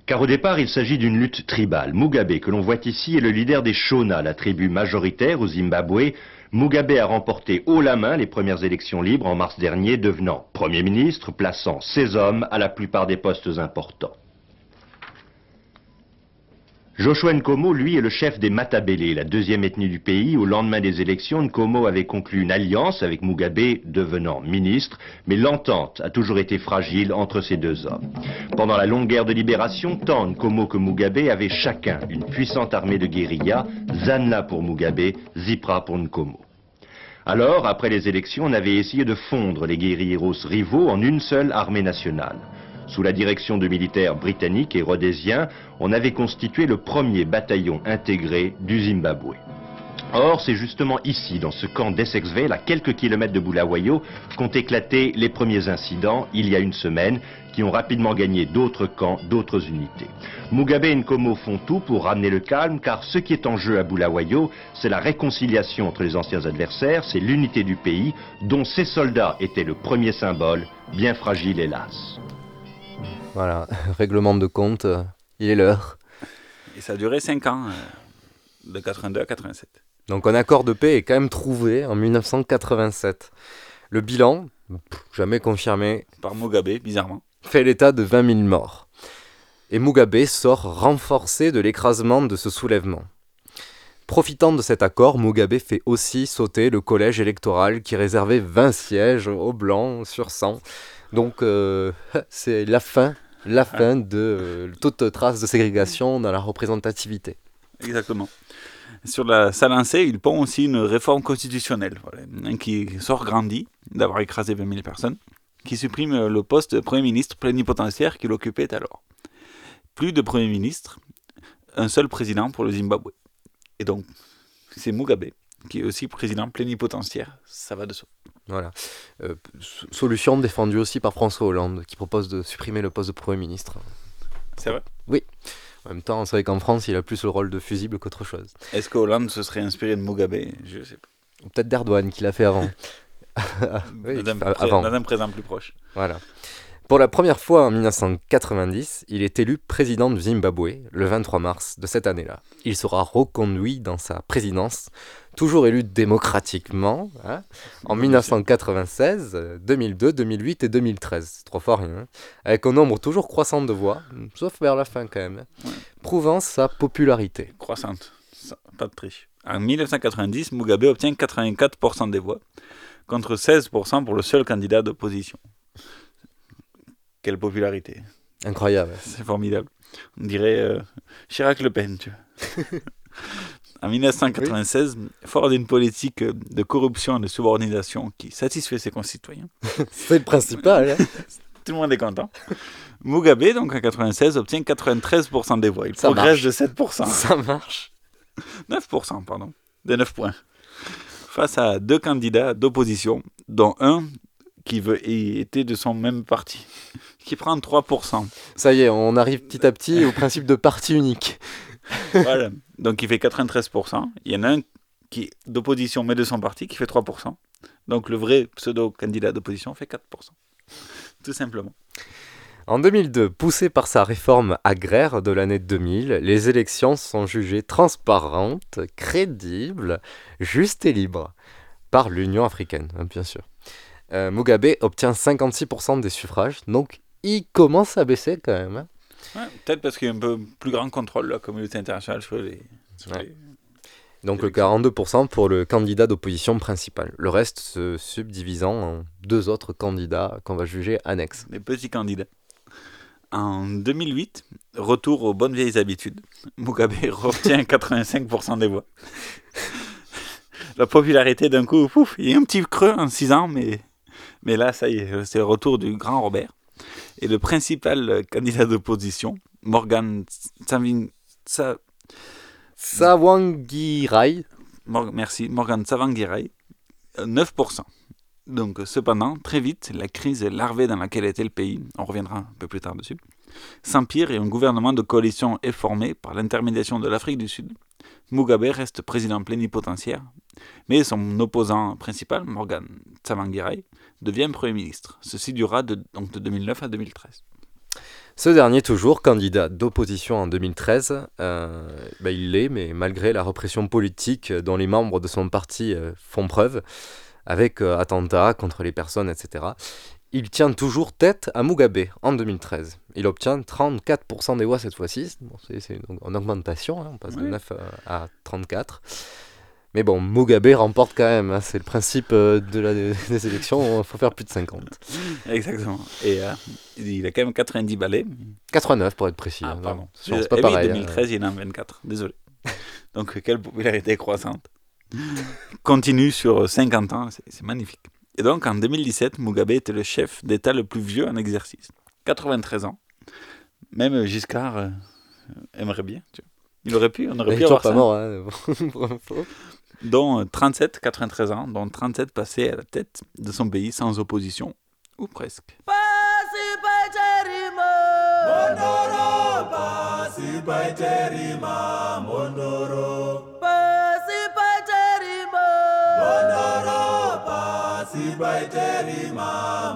Car au départ, il s'agit d'une lutte tribale. Mugabe, que l'on voit ici, est le leader des Shona, la tribu majoritaire au Zimbabwe. Mugabe a remporté haut la main les premières élections libres en mars dernier, devenant Premier ministre, plaçant ses hommes à la plupart des postes importants. Joshua Nkomo, lui, est le chef des Matabele, la deuxième ethnie du pays. Au lendemain des élections, Nkomo avait conclu une alliance avec Mugabe, devenant ministre, mais l'entente a toujours été fragile entre ces deux hommes. Pendant la longue guerre de libération, tant Nkomo que Mugabe avaient chacun une puissante armée de guérilla, Zanla pour Mugabe, Zipra pour Nkomo. Alors, après les élections, on avait essayé de fondre les guérilleros rivaux en une seule armée nationale. Sous la direction de militaires britanniques et rhodésiens, on avait constitué le premier bataillon intégré du Zimbabwe. Or, c'est justement ici, dans ce camp d'Essexville, à quelques kilomètres de Bulawayo, qu'ont éclaté les premiers incidents, il y a une semaine, qui ont rapidement gagné d'autres camps, d'autres unités. Mugabe et Nkomo font tout pour ramener le calme, car ce qui est en jeu à Bulawayo, c'est la réconciliation entre les anciens adversaires, c'est l'unité du pays, dont ces soldats étaient le premier symbole, bien fragile hélas. Voilà, règlement de compte, euh, il est l'heure. Et ça a duré 5 ans, euh, de 82 à 87. Donc un accord de paix est quand même trouvé en 1987. Le bilan, jamais confirmé, Par Mugabe, bizarrement. fait l'état de 20 000 morts. Et Mugabe sort renforcé de l'écrasement de ce soulèvement. Profitant de cet accord, Mugabe fait aussi sauter le collège électoral qui réservait 20 sièges aux Blancs sur 100. Donc euh, c'est la fin, la fin de euh, toute trace de ségrégation dans la représentativité. Exactement. Sur la Salancée, il pond aussi une réforme constitutionnelle hein, qui sort grandi d'avoir écrasé 20 000 personnes, qui supprime le poste de Premier ministre plénipotentiaire qu'il occupait alors. Plus de Premier ministre, un seul président pour le Zimbabwe. Et donc, c'est Mugabe qui est aussi président plénipotentiaire, ça va de soi. Voilà. Euh, solution défendue aussi par François Hollande, qui propose de supprimer le poste de Premier ministre. C'est vrai? Oui. En même temps, c'est vrai qu'en France, il a plus le rôle de fusible qu'autre chose. Est-ce que Hollande se serait inspiré de Mugabe? Je sais pas. Ou peut-être d'Erdogan, qui l'a fait avant. Oui, avant. dans un présent plus proche. Voilà. Pour la première fois en 1990, il est élu président du Zimbabwe le 23 mars de cette année-là. Il sera reconduit dans sa présidence, toujours élu démocratiquement, hein, en 1996, euh, 2002, 2008 et 2013. C'est Trois fois rien. hein, avec un nombre toujours croissant de voix, sauf vers la fin quand même, hein, prouvant sa popularité. Croissante, Ça, pas de triche. En 1990, Mugabe obtient 84% des voix, contre 16% pour le seul candidat d'opposition. Quelle popularité. Incroyable. C'est formidable. On dirait euh, Chirac-Le Pen, tu vois. en 1996, fort d'une politique de corruption et de subordination qui satisfait ses concitoyens, C'est le principal. hein. tout le monde est content. Mugabe, donc en 96, obtient 93% des voix. Il Ça progresse marche. de 7%. Ça marche. 9%, pardon. De 9 points. Face à deux candidats d'opposition, dont un qui veut, était de son même parti, qui prend 3%. Ça y est, on arrive petit à petit au principe de parti unique. voilà. Donc il fait 93%. Il y en a un qui d'opposition mais de son parti qui fait 3%. Donc le vrai pseudo-candidat d'opposition fait 4%. Tout simplement. En 2002, poussé par sa réforme agraire de l'année 2000, les élections sont jugées transparentes, crédibles, justes et libres par l'Union africaine, hein, bien sûr. Euh, Mugabe obtient 56% des suffrages, donc il commence à baisser quand même. hein. Ouais, Peut-être parce qu'il y a un peu plus grand contrôle la communauté internationale sur les... sur Ouais. les- Donc le 42% pour le candidat d'opposition principal. Le reste se subdivisant en deux autres candidats qu'on va juger annexes. les petits candidats. En 2008, retour aux bonnes vieilles habitudes. Mugabe obtient 85% des voix. La popularité d'un coup, pouf, il y a un petit creux en 6 ans, mais, mais là, ça y est, c'est le retour du grand Robert. Et le principal euh, candidat d'opposition, Morgan Mor- merci, Morgan Tsvangirai, euh, 9%. Donc, cependant, très vite, la crise larvée dans laquelle était le pays, on reviendra un peu plus tard dessus, s'empire et un gouvernement de coalition est formé par l'intermédiation de l'Afrique du Sud. Mugabe reste président plénipotentiaire, mais son opposant principal, Morgan Tsvangirai, devient Premier ministre. Ceci durera de, donc de 2009 à 2013. Ce dernier, toujours candidat d'opposition en 2013, euh, ben, il l'est, mais malgré la répression politique dont les membres de son parti euh, font preuve, avec euh, attentats contre les personnes, etc., il tient toujours tête à Mugabe en 2013. Il obtient 34% des voix cette fois-ci, bon, c'est une, une, augmentation, hein, on passe de Oui. 9 à 34. Mais bon, Mugabe remporte quand même, hein, c'est le principe euh, de la, des élections, il faut faire plus de 50. Exactement. Et euh, il a quand même 90 balais. 89 pour être précis. Ah, hein, pardon. c'est pas Eh oui, pareil. hein. 2013, il en a 24. Désolé. Donc, quelle popularité croissante. Continue sur 50 ans, c'est magnifique. Et donc, en 2017, Mugabe était le chef d'État le plus vieux en exercice. 93 ans. Même Giscard euh, aimerait bien. tu vois. Il aurait pu, on aurait est pu avoir pas ça. mort, hein. dont euh, 37, 93 ans, dont 37 passés à la tête de son pays sans opposition, ou presque. Mondoro, pasi paiterima, mondoro. Pasi paiterima.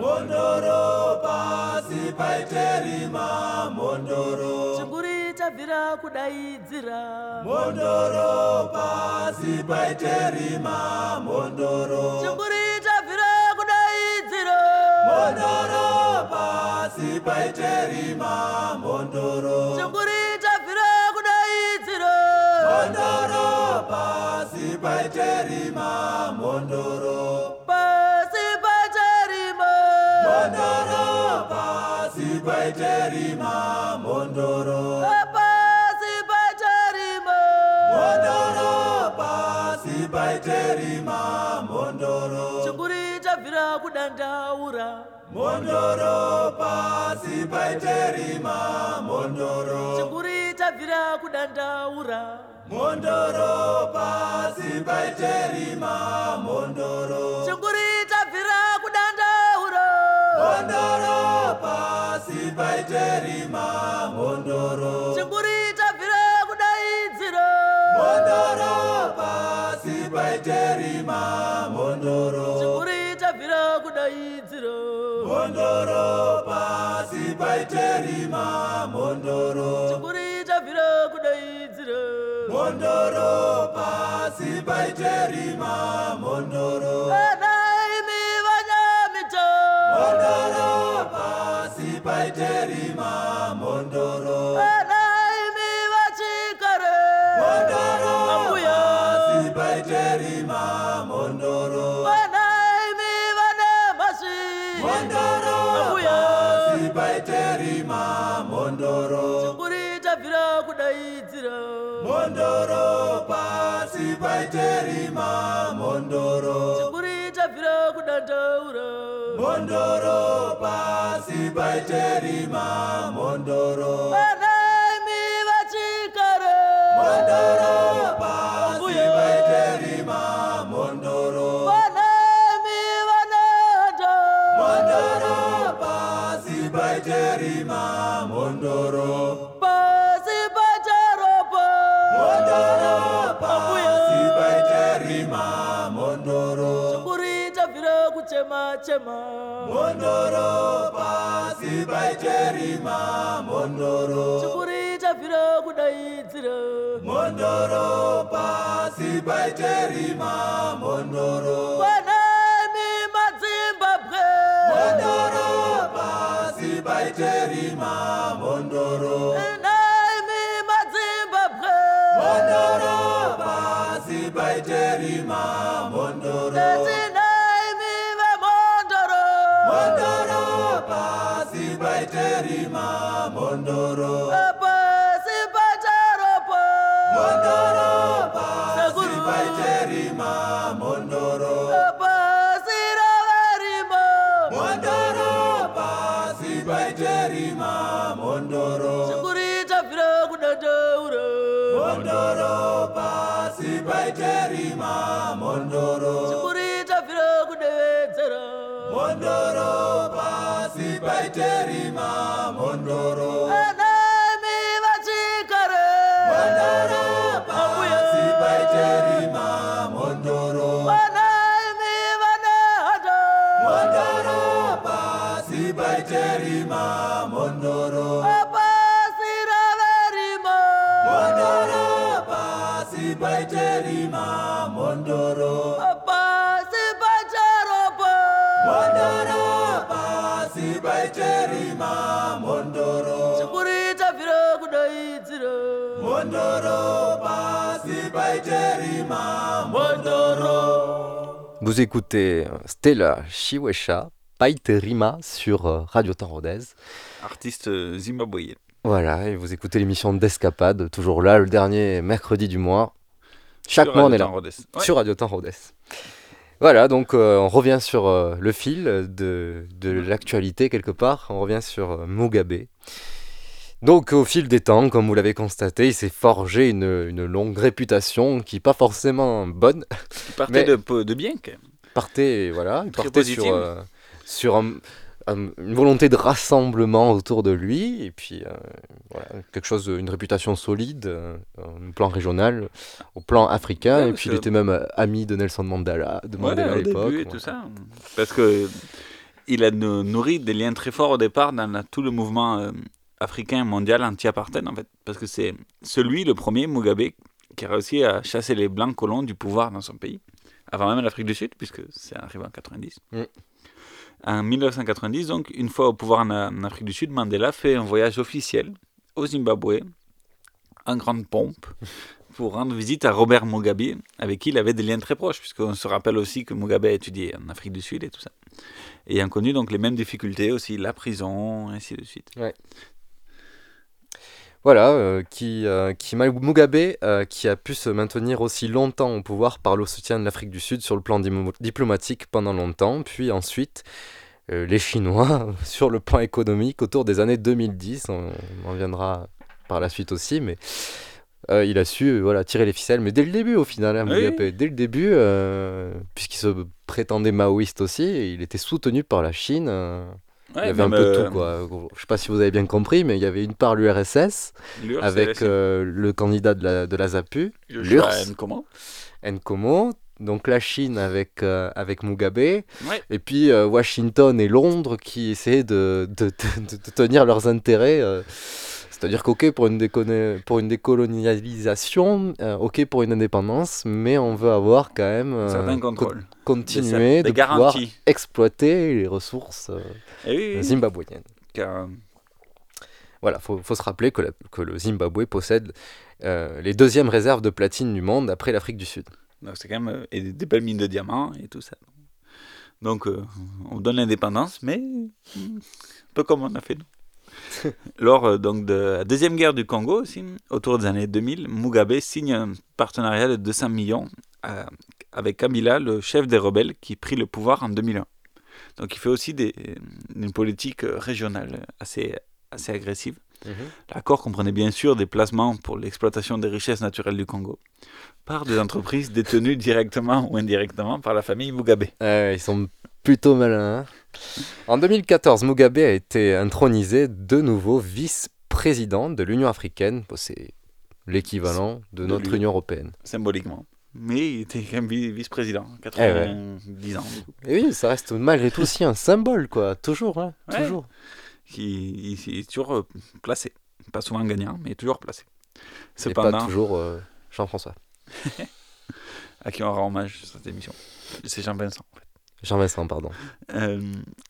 Mondoro, pasi paiterima, mondoro. chikuri chabvira kudaidzira Mondoro, pasi paiterima, mondoro. chikuri chabvira kudaidzira Mondoro, pasi paiterima, mondoro. chikuri chabvira kudaidzira Mondoro, pasi paiterima, mondoro. chikuri chabvira kudaidzira Mondoro, pasi paiterima, mondoro. pasi kudandaura Mondoro, pasi paiterima, mondoro. chikuri chabvira kudandaura Mondoro, pasi paiterima, mondoro. chikuri chabvira kudandaura Mondoro, pasi paiterima, mondoro. chikuri chabvira kudaidzira Mondoro, pasi paiterima, mondoro. Chikuri chabvira kudaidzira Mondoro, pasi paiterima, mondoro. chikuri chabvira kudaidzira Mondoro, pasi paiterima, mondoro. anaimi Mondoro, pasi paiterima, mondoro. anaimi chema Mondoro, pasi paiterima, mondoro. chikuri chabvira kudaidzira Mondoro, pasi paiterima, mondoro. anaimi madzimbabwe Mondoro, pasi paiterima, mondoro. anaimi sipaiterima mondoro chikurita vira kudevedzera. Mondoro pasi paiterima mondoro anaimi Vous écoutez euh, Stella Chiwesha, Paiterima sur euh, Radio Temps Rodez. Artiste euh, zimbabwéen. Voilà, et vous écoutez l'émission d'Escapade, toujours là, le dernier mercredi du mois. Chaque Sur mois, on est là. Ouais. Sur Radio Temps Rodez. Voilà, donc euh, on revient sur euh, le fil de, de l'actualité quelque part. On revient sur euh, Mugabe. Donc au fil des temps, comme vous l'avez constaté, il s'est forgé une, une longue réputation qui n'est pas forcément bonne. Qui partait mais- de, de bien quand même. partait, voilà, il partait sur, euh, sur un- un- une volonté de rassemblement autour de lui, et puis euh, voilà, quelque chose, une réputation solide, euh, au plan régional, au plan africain, Ouais, et puis il était même euh, ami de Nelson Mandela, de Ouais, Mandela à au l'époque. ouais. tout ça. Parce que il a nou- nourri des liens très forts au départ dans la- tout le mouvement euh, africain mondial anti-apartheid en fait. Parce que c'est celui, le premier, Mugabe, qui a réussi à chasser les blancs colons du pouvoir dans son pays. Avant même l'Afrique du Sud, puisque c'est arrivé en 90. Mm. En 1990, donc, une fois au pouvoir en, en Afrique du Sud, Mandela fait un voyage officiel au Zimbabwe, en grande pompe, pour rendre visite à Robert Mugabe, avec qui il avait des liens très proches, puisqu'on se rappelle aussi que Mugabe a étudié en Afrique du Sud et tout ça. Et ayant connu donc les mêmes difficultés aussi, la prison, ainsi de suite. Ouais. Voilà, euh, qui, euh, qui Mugabe, euh, qui a pu se maintenir aussi longtemps au pouvoir par le soutien de l'Afrique du Sud sur le plan diplomatique pendant longtemps, puis ensuite les Chinois sur le plan économique autour des années 2010, on, on en viendra par la suite aussi, mais il a su voilà, tirer les ficelles, mais dès le début au final, hein, Oui. Mugabe, dès le début, puisqu'il se prétendait maoïste aussi, il était soutenu par la Chine. Il y avait un peu de euh, tout, quoi. Je sais pas si vous avez bien compris, mais il y avait une part l'URSS, avec euh, le candidat de la, de la ZAPU, l'URSS, Nkomo. Nkomo, donc la Chine avec, euh, avec Mugabe, Ouais. et puis Washington et Londres qui essayaient de, de- de tenir leurs intérêts. Euh, c'est-à-dire qu'ok pour une, déconne- pour une décolonialisation, euh, ok pour une indépendance, mais on veut avoir quand même euh, certain co- contrôle. continuer Des de pouvoir exploiter les ressources euh, Eh oui, oui. zimbabwéennes. Car, Voilà, il faut, faut se rappeler que, la- que le Zimbabwe possède euh, les deuxièmes réserves de platine du monde après l'Afrique du Sud. donc c'est quand même euh, et des belles mines de diamants et tout ça. Donc euh, on donne l'indépendance, mais hmm, un peu comme on a fait nous. Lors euh, donc de la deuxième guerre du Congo aussi, autour des années 2000, Mugabe signe un partenariat de 200 millions euh, avec Kabila, le chef des rebelles qui prit le pouvoir en 2001. Donc il fait aussi des, une politique euh, régionale assez, assez agressive. Mhm. L'accord comprenait bien sûr des placements pour l'exploitation des richesses naturelles du Congo par des entreprises détenues directement ou indirectement par la famille Mugabe. Ils sont plutôt malins. hein. En 2014, Mugabe a été intronisé de nouveau vice-président de l'Union africaine. Bon, c'est l'équivalent de De notre. Union européenne. Symboliquement. Mais il était quand même vi- vice-président, Eh 90 ans. du coup. Et oui, ça reste malgré tout aussi un symbole, quoi. Toujours, hein, Ouais. toujours. Il, il est toujours euh, placé. Pas souvent gagnant, mais toujours placé. Et pas toujours euh, Jean-François. à qui on rend hommage sur cette émission. C'est Jean-Vincent. en fait. Jean-Vincent, pardon. Euh,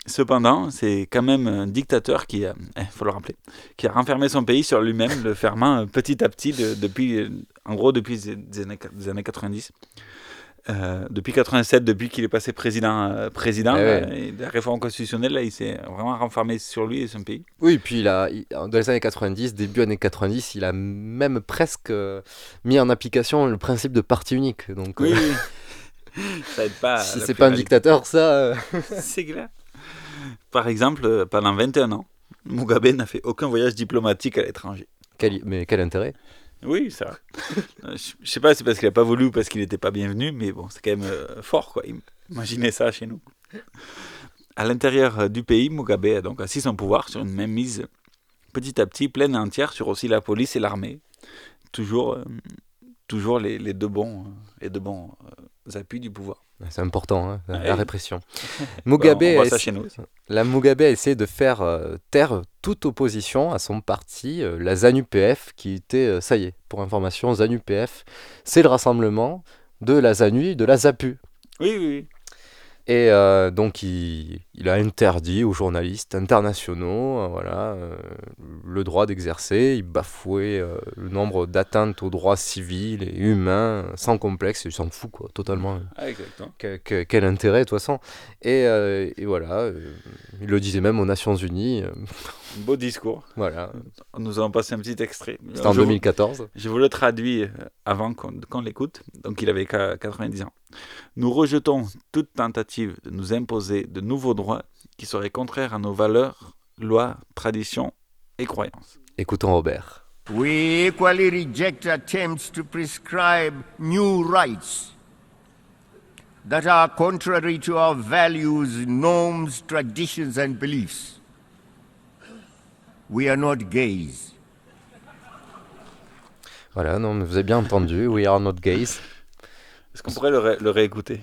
cependant, c'est quand même un dictateur qui, a, il faut le rappeler, qui a renfermé son pays sur lui-même, le fermant euh, petit à petit de- depuis, euh, en gros, depuis les années, des années 90. Euh, depuis 87, depuis qu'il est passé président, euh, président Eh ouais. là, et la réforme constitutionnelle, là, il s'est vraiment renfermé sur lui et son pays. Oui, puis il a, il- dans les années 90, début années 90, il a même presque euh, mis en application le principe de parti unique. Donc, Oui, oui. Ça aide pas. à si c'est pas un dictateur, ça. euh, c'est clair. Par exemple, euh, pendant 21 ans, Mugabe n'a fait aucun voyage diplomatique à l'étranger. quel- mais quel intérêt? Oui, ça. Euh, je sais pas, c'est parce qu'il a pas voulu ou parce qu'il n'était pas bienvenu, mais bon, c'est quand même fort, quoi. Imaginez ça chez nous. À l'intérieur du pays, Mugabe a donc assis son pouvoir sur une même mise petit à petit, pleine et entière, sur aussi la police et l'armée. Toujours, euh, toujours les, les deux bons, les deux bons euh, appuis du pouvoir. C'est important, hein, la répression. Mugabe, essa- nous la Mugabe a essayé de faire euh, taire toute opposition à son parti, euh, la ZANU-PF, qui était, euh, ça y est, pour information, ZANU-PF, c'est le rassemblement de la ZANU et de la ZAPU. Oui, oui, oui. Et donc, il, il a interdit aux journalistes internationaux euh, voilà, euh, le droit d'exercer. Il bafouait euh, le nombre d'atteintes aux droits civils et humains sans complexe. Il s'en fout, quoi, totalement. Ah, exactement. Que- que- quel intérêt, de toute façon. Et, et voilà, il le disait même aux Nations Unies. Beau discours. Voilà. Nous avons passé un petit extrait. C'était en Je vous- 2014. Je vous le traduis avant qu'on l'écoute. Donc, il avait qu'à 90 ans. Nous rejetons toute tentative de nous imposer de nouveaux droits qui seraient contraires à nos valeurs, lois, traditions et croyances. Écoutons Robert. We equally reject attempts to prescribe new rights that are contrary to our values, norms, traditions, and beliefs. We are not gays. Voilà, non, mais vous avez bien entendu. We are not gays. Est-ce qu'on pourrait le, ré- le réécouter?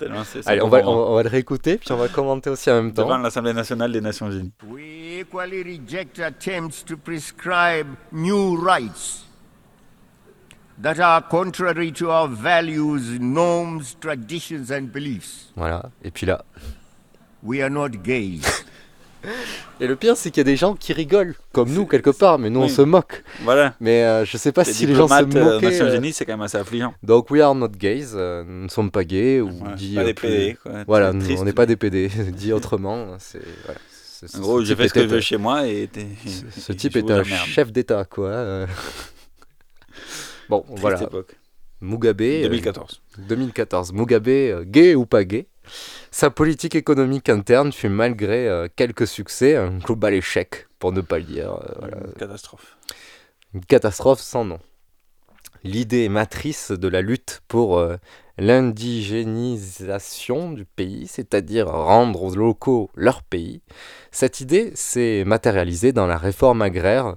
Tellement c'est- c'est Allez, on va, moment. on, on va le réécouter, puis on va commenter aussi en même temps. Devant l'Assemblée nationale des Nations Unies. We equally reject attempts to prescribe new rights that are contrary to our values, norms, traditions, and beliefs. Voilà, et puis là. We are not gays. Et le pire, c'est qu'il y a des gens qui rigolent, comme nous, quelque part, mais nous, on se moque. Voilà. Mais euh, je sais pas Les si les gens se diplomates, euh. Nations euh, Unies, c'est quand même assez affligeant. Donc, we are not gays, euh, nous ne sommes pas gays, ou dit. pas euh, des PD, quoi. Voilà, Très nous, triste. on n'est pas des PD. dit autrement, c'est. Voilà, En gros, type fais ce que je veux chez moi et Ce, ce type est un chef d'État, quoi. bon, Triste voilà. époque. Mugabe. euh, 2014. 2014. Mugabe, gay ou pas gay, sa politique économique interne fut malgré euh, quelques succès un global échec, pour ne pas le dire. euh, voilà. Une catastrophe. Une catastrophe sans nom. L'idée matrice de la lutte pour euh, l'indigénisation du pays, c'est-à-dire rendre aux locaux leur pays, cette idée s'est matérialisée dans la réforme agraire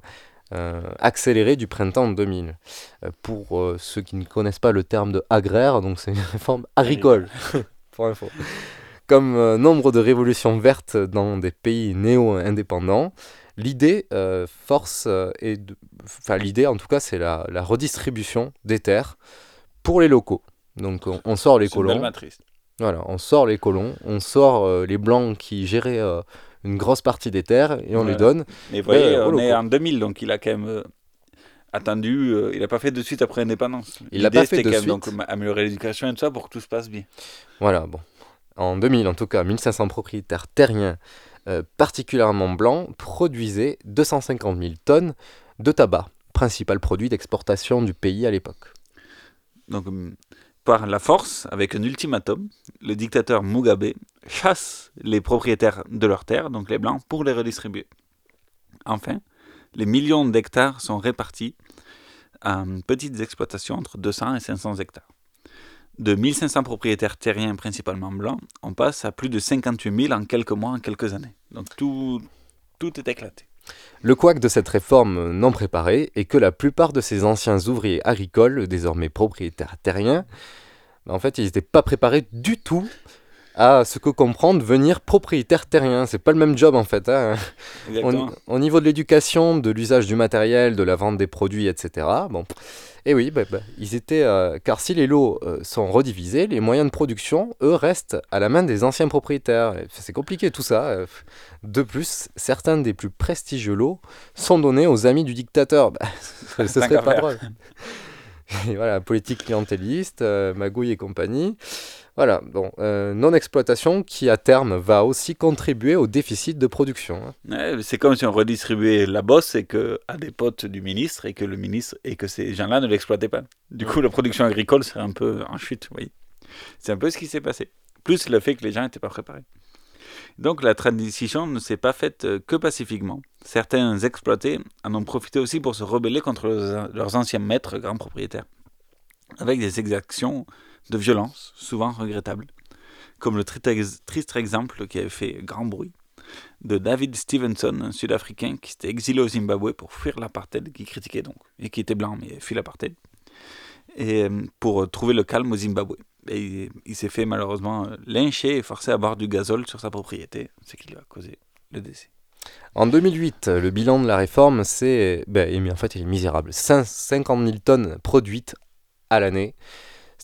euh, accélérée du printemps 2000. Euh, pour euh, ceux qui ne connaissent pas le terme de agraire, donc c'est une réforme agricole, pour info. Comme euh, nombre de révolutions vertes dans des pays néo-indépendants, l'idée euh, force euh, est de- enfin l'idée en tout cas c'est la, la redistribution des terres pour les locaux. Donc on, on sort les colons. Voilà, on sort les colons, on sort euh, les blancs qui géraient euh, une grosse partie des terres et on les donne. Mais vous voyez, euh, on est en 2000, donc il a quand même euh, attendu. euh, il n'a pas fait de suite après l'indépendance. Il l'a pas fait de quand même suite. donc améliorer l'éducation et tout ça pour que tout se passe bien. Voilà, bon. En 2000, en tout cas, 1500 propriétaires terriens, euh, particulièrement blancs, produisaient 250 000 tonnes de tabac, principal produit d'exportation du pays à l'époque. Donc, hum, par la force, avec un ultimatum, le dictateur Mugabe chasse les propriétaires de leurs terres, donc les blancs, pour les redistribuer. Enfin, les millions d'hectares sont répartis en petites exploitations entre 200 et 500 hectares. De 1500 propriétaires terriens principalement blancs, on passe à plus de 58 000 en quelques mois, en quelques années. Donc tout, est éclaté. Le couac de cette réforme non préparée est que la plupart de ces anciens ouvriers agricoles, désormais propriétaires terriens, en fait, ils n'étaient pas préparés du tout à ce que comprend devenir propriétaire terrien. C'est pas le même job en fait. hein. Exactement. Au, au niveau de l'éducation, de l'usage du matériel, de la vente des produits, etc. Bon. Et oui, bah, bah, ils étaient. euh, car si les lots euh, sont redivisés, les moyens de production, eux, restent à la main des anciens propriétaires. C'est compliqué tout ça. euh. De plus, certains des plus prestigieux lots sont donnés aux amis du dictateur. Bah, ce serait pas drôle. Voilà, politique clientéliste, euh, magouille et compagnie. Voilà, bon, euh, non-exploitation qui à terme va aussi contribuer au déficit de production. hein. Ouais, c'est comme si on redistribuait la bosse et que, à des potes du ministre et que le ministre et que ces gens-là ne l'exploitaient pas. Du coup, la production agricole serait un peu en chute. Oui. C'est un peu ce qui s'est passé. Plus le fait que les gens n'étaient pas préparés. Donc la transition ne s'est pas faite euh, que pacifiquement. Certains exploités en ont profité aussi pour se rebeller contre leurs anciens maîtres, grands propriétaires, avec des exactions de violence, souvent regrettables, comme le tri- triste exemple qui avait fait grand bruit de David Stevenson, un Sud-Africain qui s'était exilé au Zimbabwe pour fuir l'apartheid, qui critiquait donc, et qui était blanc, mais fuit l'apartheid, et euh, pour trouver le calme au Zimbabwe. Et il, il s'est fait malheureusement euh, lyncher et forcé à boire du gazole sur sa propriété, ce qui lui a causé le décès. En 2008, le bilan de la réforme, c'est. Ben, en fait, il est misérable. 50 000 tonnes produites à l'année,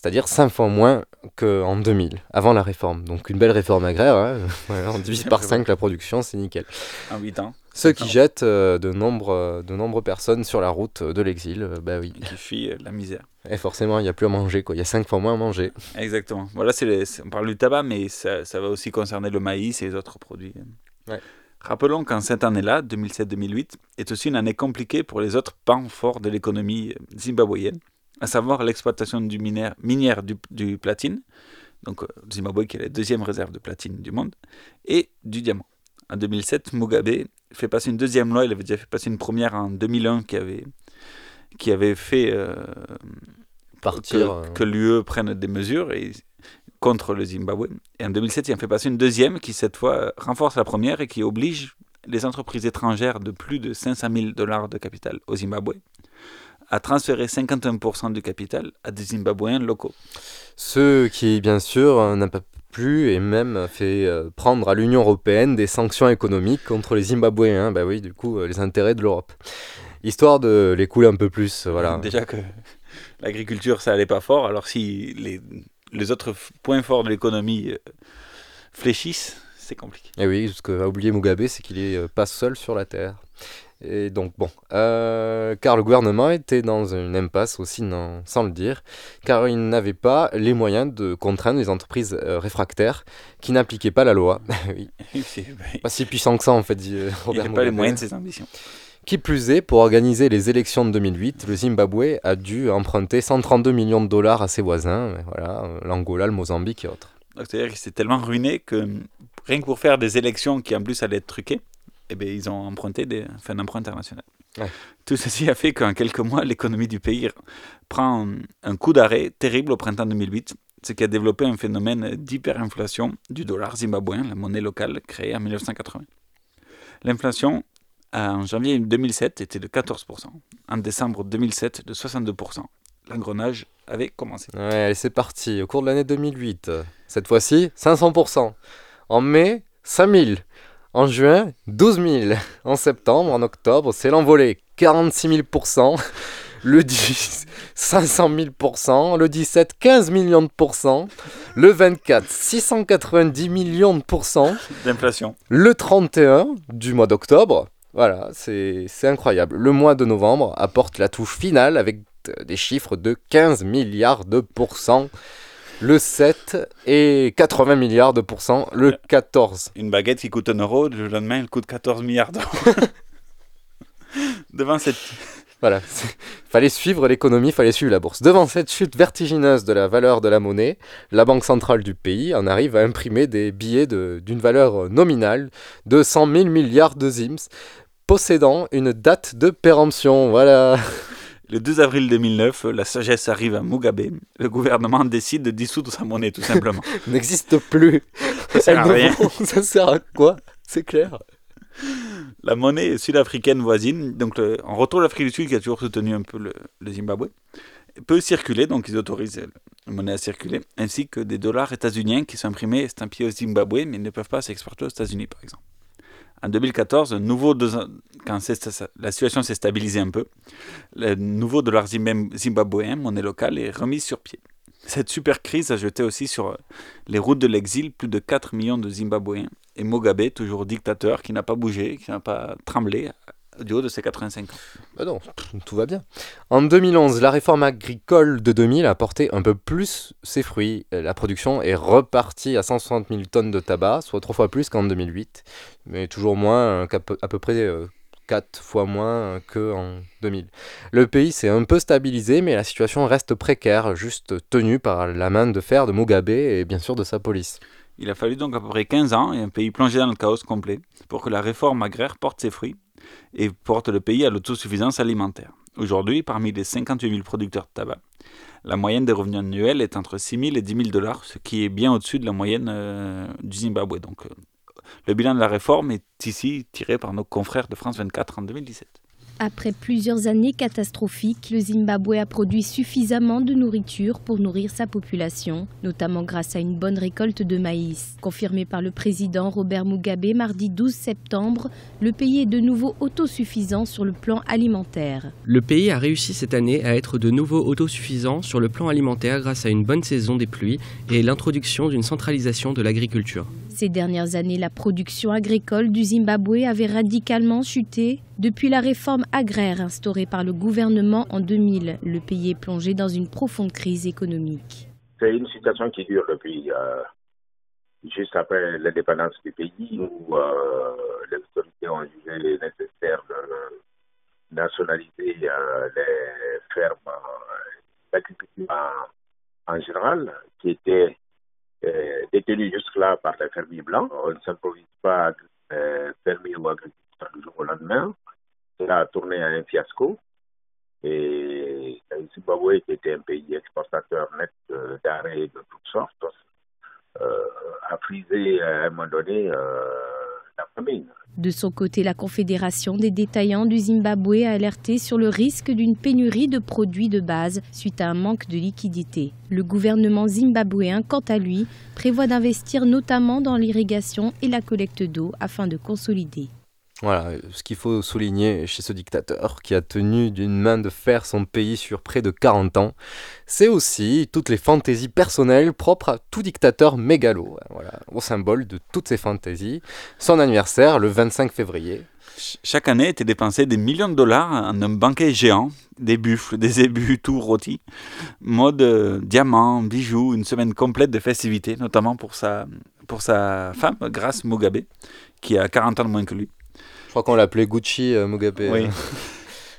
c'est-à-dire 5 fois moins qu'en 2000, avant la réforme. Donc une belle réforme agraire, hein. On divise par 5 la production, c'est nickel. En 8 ans. Ce qui jette euh, de, nombreux, de nombreuses personnes sur la route de l'exil, euh, bah oui. Qui fuit euh, la misère. Et forcément, il n'y a plus à manger, quoi. Il y a 5 fois moins à manger. Exactement. Voilà, c'est les- c'est- on parle du tabac, mais ça, ça va aussi concerner le maïs et les autres produits. Ouais. Rappelons qu'en cette année-là, 2007-2008, est aussi une année compliquée pour les autres pans forts de l'économie euh, zimbabwéenne, à savoir l'exploitation du minière, minière du, du platine, donc euh, Zimbabwe qui est la deuxième réserve de platine du monde, et du diamant. En 2007, Mugabe fait passer une deuxième loi, il avait déjà fait passer une première en 2001 qui avait, qui avait fait euh, Partir, que, euh, que l'UE prenne des mesures et, contre le Zimbabwe. Et en 2007, il en fait passer une deuxième qui, cette fois, euh, renforce la première et qui oblige les entreprises étrangères de plus de 500 000 dollars de capital au Zimbabwe à transférer 51% du capital à des Zimbabwéens locaux. Ce qui, bien sûr, euh, n'a pas plu et même fait euh, prendre à l'Union européenne des sanctions économiques contre les Zimbabwéens. Bah oui, du coup, euh, les intérêts de l'Europe. Histoire de les couler un peu plus, voilà. Déjà que l'agriculture, ça allait pas fort, alors si les, les autres points forts de l'économie fléchissent, c'est compliqué. Et oui, ce qu'a oublié Mugabe, c'est qu'il est pas seul sur la Terre. Et donc, bon, euh, car le gouvernement était dans une impasse aussi, non- sans le dire, car il n'avait pas les moyens de contraindre les entreprises euh, réfractaires qui n'appliquaient pas la loi. oui. Pas si puissant que ça, en fait, dit euh, Il Robert n'a pas les moyens de ses ambitions. Qui plus est, pour organiser les élections de 2008, le Zimbabwe a dû emprunter 132 millions de dollars à ses voisins, voilà, l'Angola, le Mozambique et autres. C'est-à-dire qu'il s'est tellement ruiné que rien que pour faire des élections qui en plus allaient être truquées, eh bien, ils ont emprunté des, fait un emprunt international. Ouais. Tout ceci a fait qu'en quelques mois, l'économie du pays prend un coup d'arrêt terrible au printemps 2008, ce qui a développé un phénomène d'hyperinflation du dollar zimbabwéen, la monnaie locale créée en 1980. L'inflation en janvier 2007 était de 14%, en décembre 2007 de 62%. L'engrenage avait commencé. Ouais, c'est parti. Au cours de l'année 2008, euh, cette fois-ci, 500%. En mai, 5000. En juin, 12 000. En septembre, en octobre, c'est l'envolée. 46 000%. Le 10, 500 000%. Le 17, 15 millions de pourcents. Le 24, 690 millions de pourcents. D'inflation. Le 31 du mois d'octobre, voilà, c'est c'est incroyable. Le mois de novembre apporte la touche finale avec euh, des chiffres de 15 milliards de pourcents. Le 7 et 80 milliards de pourcents le 14. Une baguette qui coûte un euro, le lendemain, elle coûte 14 milliards d'euros. Devant cette... Voilà, fallait suivre l'économie, fallait suivre la bourse. Devant cette chute vertigineuse de la valeur de la monnaie, la banque centrale du pays en arrive à imprimer des billets de- d'une valeur nominale de 100 000 milliards de zims, possédant une date de péremption. Voilà. Le 12 avril 2009, la sagesse arrive à Mugabe. Le gouvernement décide de dissoudre sa monnaie, tout simplement. n'existe plus. Ça sert à rien. ça sert à quoi? C'est clair. La monnaie sud-africaine voisine, donc le- en retour l'Afrique du Sud qui a toujours soutenu un peu le, le Zimbabwe, peut circuler, donc ils autorisent la monnaie à circuler, ainsi que des dollars états-uniens qui sont imprimés et estampillés au Zimbabwe, mais ne peuvent pas s'exporter aux États-Unis, par exemple. En 2014, un nouveau quand la situation s'est stabilisée un peu, le nouveau dollar zimba- zimbabwéen, monnaie locale, est remis sur pied. Cette super crise a jeté aussi sur euh, les routes de l'exil plus de 4 millions de Zimbabwéens. Et Mugabe, toujours dictateur, qui n'a pas bougé, qui n'a pas tremblé du haut de ses 85 ans. Bah non, tout va bien. En 2011, la réforme agricole de 2000 a porté un peu plus ses fruits. Euh, La production est repartie à 160 000 tonnes de tabac, soit trois fois plus qu'en 2008, mais toujours moins, euh, qu'à peu, à peu près euh, quatre fois moins qu'en 2000. Le pays s'est un peu stabilisé, mais la situation reste précaire, juste tenue par la main de fer de Mugabe et bien sûr de sa police. Il a fallu donc à peu près 15 ans et un pays plongé dans le chaos complet pour que la réforme agraire porte ses fruits et porte le pays à l'autosuffisance alimentaire. Aujourd'hui, parmi les 58 000 producteurs de tabac, la moyenne des revenus annuels est entre 6 000 et 10 000 dollars, ce qui est bien au-dessus de la moyenne euh, du Zimbabwe. Donc, euh, le bilan de la réforme est ici tiré par nos confrères de France 24 en 2017. Après plusieurs années catastrophiques, le Zimbabwe a produit suffisamment de nourriture pour nourrir sa population, notamment grâce à une bonne récolte de maïs. Confirmé par le président Robert Mugabe mardi 12 septembre, le pays est de nouveau autosuffisant sur le plan alimentaire. Le pays a réussi cette année à être de nouveau autosuffisant sur le plan alimentaire grâce à une bonne saison des pluies et l'introduction d'une centralisation de l'agriculture. Ces dernières années, la production agricole du Zimbabwe avait radicalement chuté. Depuis la réforme agraire instaurée par le gouvernement en 2000, le pays est plongé dans une profonde crise économique. C'est une situation qui dure depuis euh, juste après l'indépendance du pays où euh, les autorités ont jugé nécessaire de nationaliser euh, les fermes d'agriculture en, général qui étaient détenus jusque-là par les fermiers blancs. On ne s'improvise pas euh, fermier ou agriculteur du jour au lendemain. Cela a tourné un fiasco. Et le Zimbabwe, était un pays exportateur net euh, de toutes sortes, euh, a frisé à un moment donné euh, la famine. De son côté, la Confédération des détaillants du Zimbabwe a alerté sur le risque d'une pénurie de produits de base suite à un manque de liquidité. Le gouvernement zimbabwéen, quant à lui, prévoit d'investir notamment dans l'irrigation et la collecte d'eau afin de consolider. Voilà, ce qu'il faut souligner chez ce dictateur qui a tenu d'une main de fer son pays sur près de 40 ans, c'est aussi toutes les fantaisies personnelles propres à tout dictateur mégalo. Voilà, au symbole de toutes ces fantaisies, son anniversaire le 25 février. Chaque année étaient dépensés des millions de dollars en un banquet géant, des buffles, des ébus, tout rôtis, mode euh, diamants, bijoux, une semaine complète de festivités, notamment pour sa, pour sa femme, Grace Mugabe, qui a 40 ans de moins que lui. Je crois qu'on l'appelait Gucci euh, Mugabe. Oui.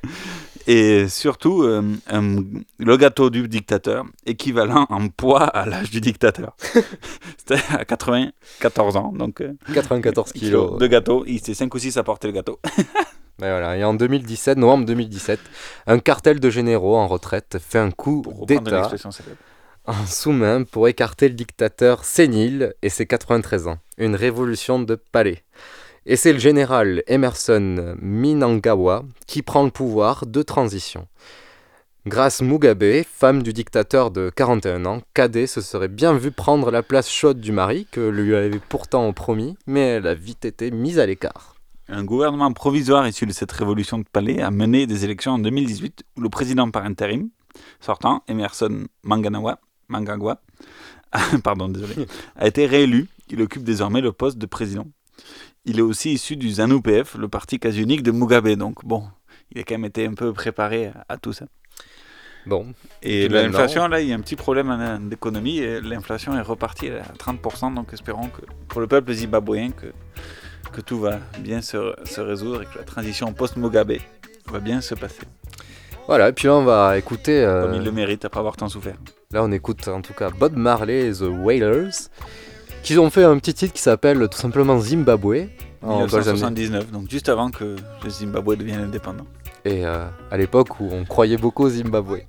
Et surtout, euh, euh, le gâteau du dictateur, équivalent en poids à l'âge du dictateur. C'était à 94 ans, donc... 94 kilos. De gâteau, il était 5 ou 6 à porter le gâteau. Ben voilà. Et en 2017, novembre 2017, un cartel de généraux en retraite fait un coup d'État en sous-main pour écarter le dictateur sénile et ses 93 ans. Une révolution de palais. Et c'est le général Emerson Minangawa qui prend le pouvoir de transition. Grâce Mugabe, femme du dictateur de 41 ans, Cadet se serait bien vu prendre la place chaude du mari que lui avait pourtant promis, mais elle a vite été mise à l'écart. Un gouvernement provisoire issu de cette révolution de palais a mené des élections en 2018 où le président par intérim sortant, Emerson Manganawa, Mangagwa, pardon, désolé, a été réélu. Il occupe désormais le poste de président. Il est aussi issu du ZANU-PF, le parti quasi unique de Mugabe. Donc bon, il a quand même été un peu préparé à, tout ça. Bon. Et l'inflation, là, il y a un petit problème d'économie. et L'inflation est repartie à 30%. Donc espérons que pour le peuple zimbabwéen, que, que tout va bien se, se résoudre et que la transition post-Mugabe va bien se passer. Voilà, et puis là on va écouter... euh, Comme il le mérite après avoir tant souffert. Là on écoute en tout cas Bob Marley et The Wailers, qui ont fait un petit titre qui s'appelle tout simplement Zimbabwe. en dans les années- 1979, donc juste avant que le Zimbabwe devienne indépendant. Et euh, à l'époque où on croyait beaucoup au Zimbabwe.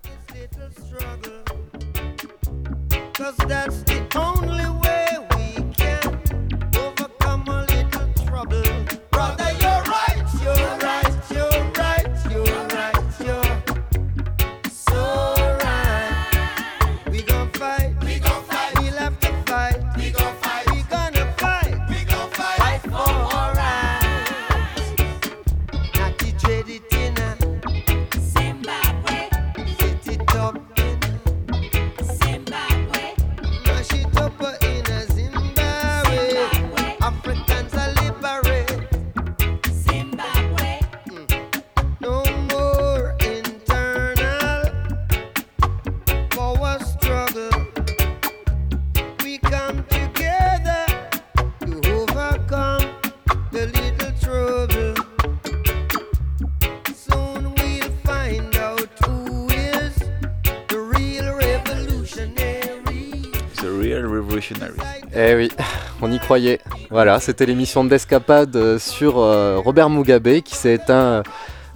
Voilà, c'était l'émission d'escapade euh, sur euh, Robert Mugabe qui s'est éteint euh,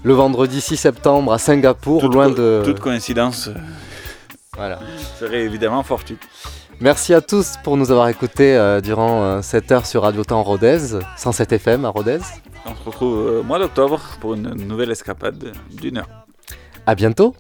le vendredi 6 septembre à Singapour, Toute loin de. Toute coïncidence Voilà. serait évidemment fortuite. Merci à tous pour nous avoir écoutés durant cette heure sur Radio Temps Rodez, 107 FM à Rodez. On se retrouve au mois d'octobre pour une nouvelle escapade d'une heure. À bientôt!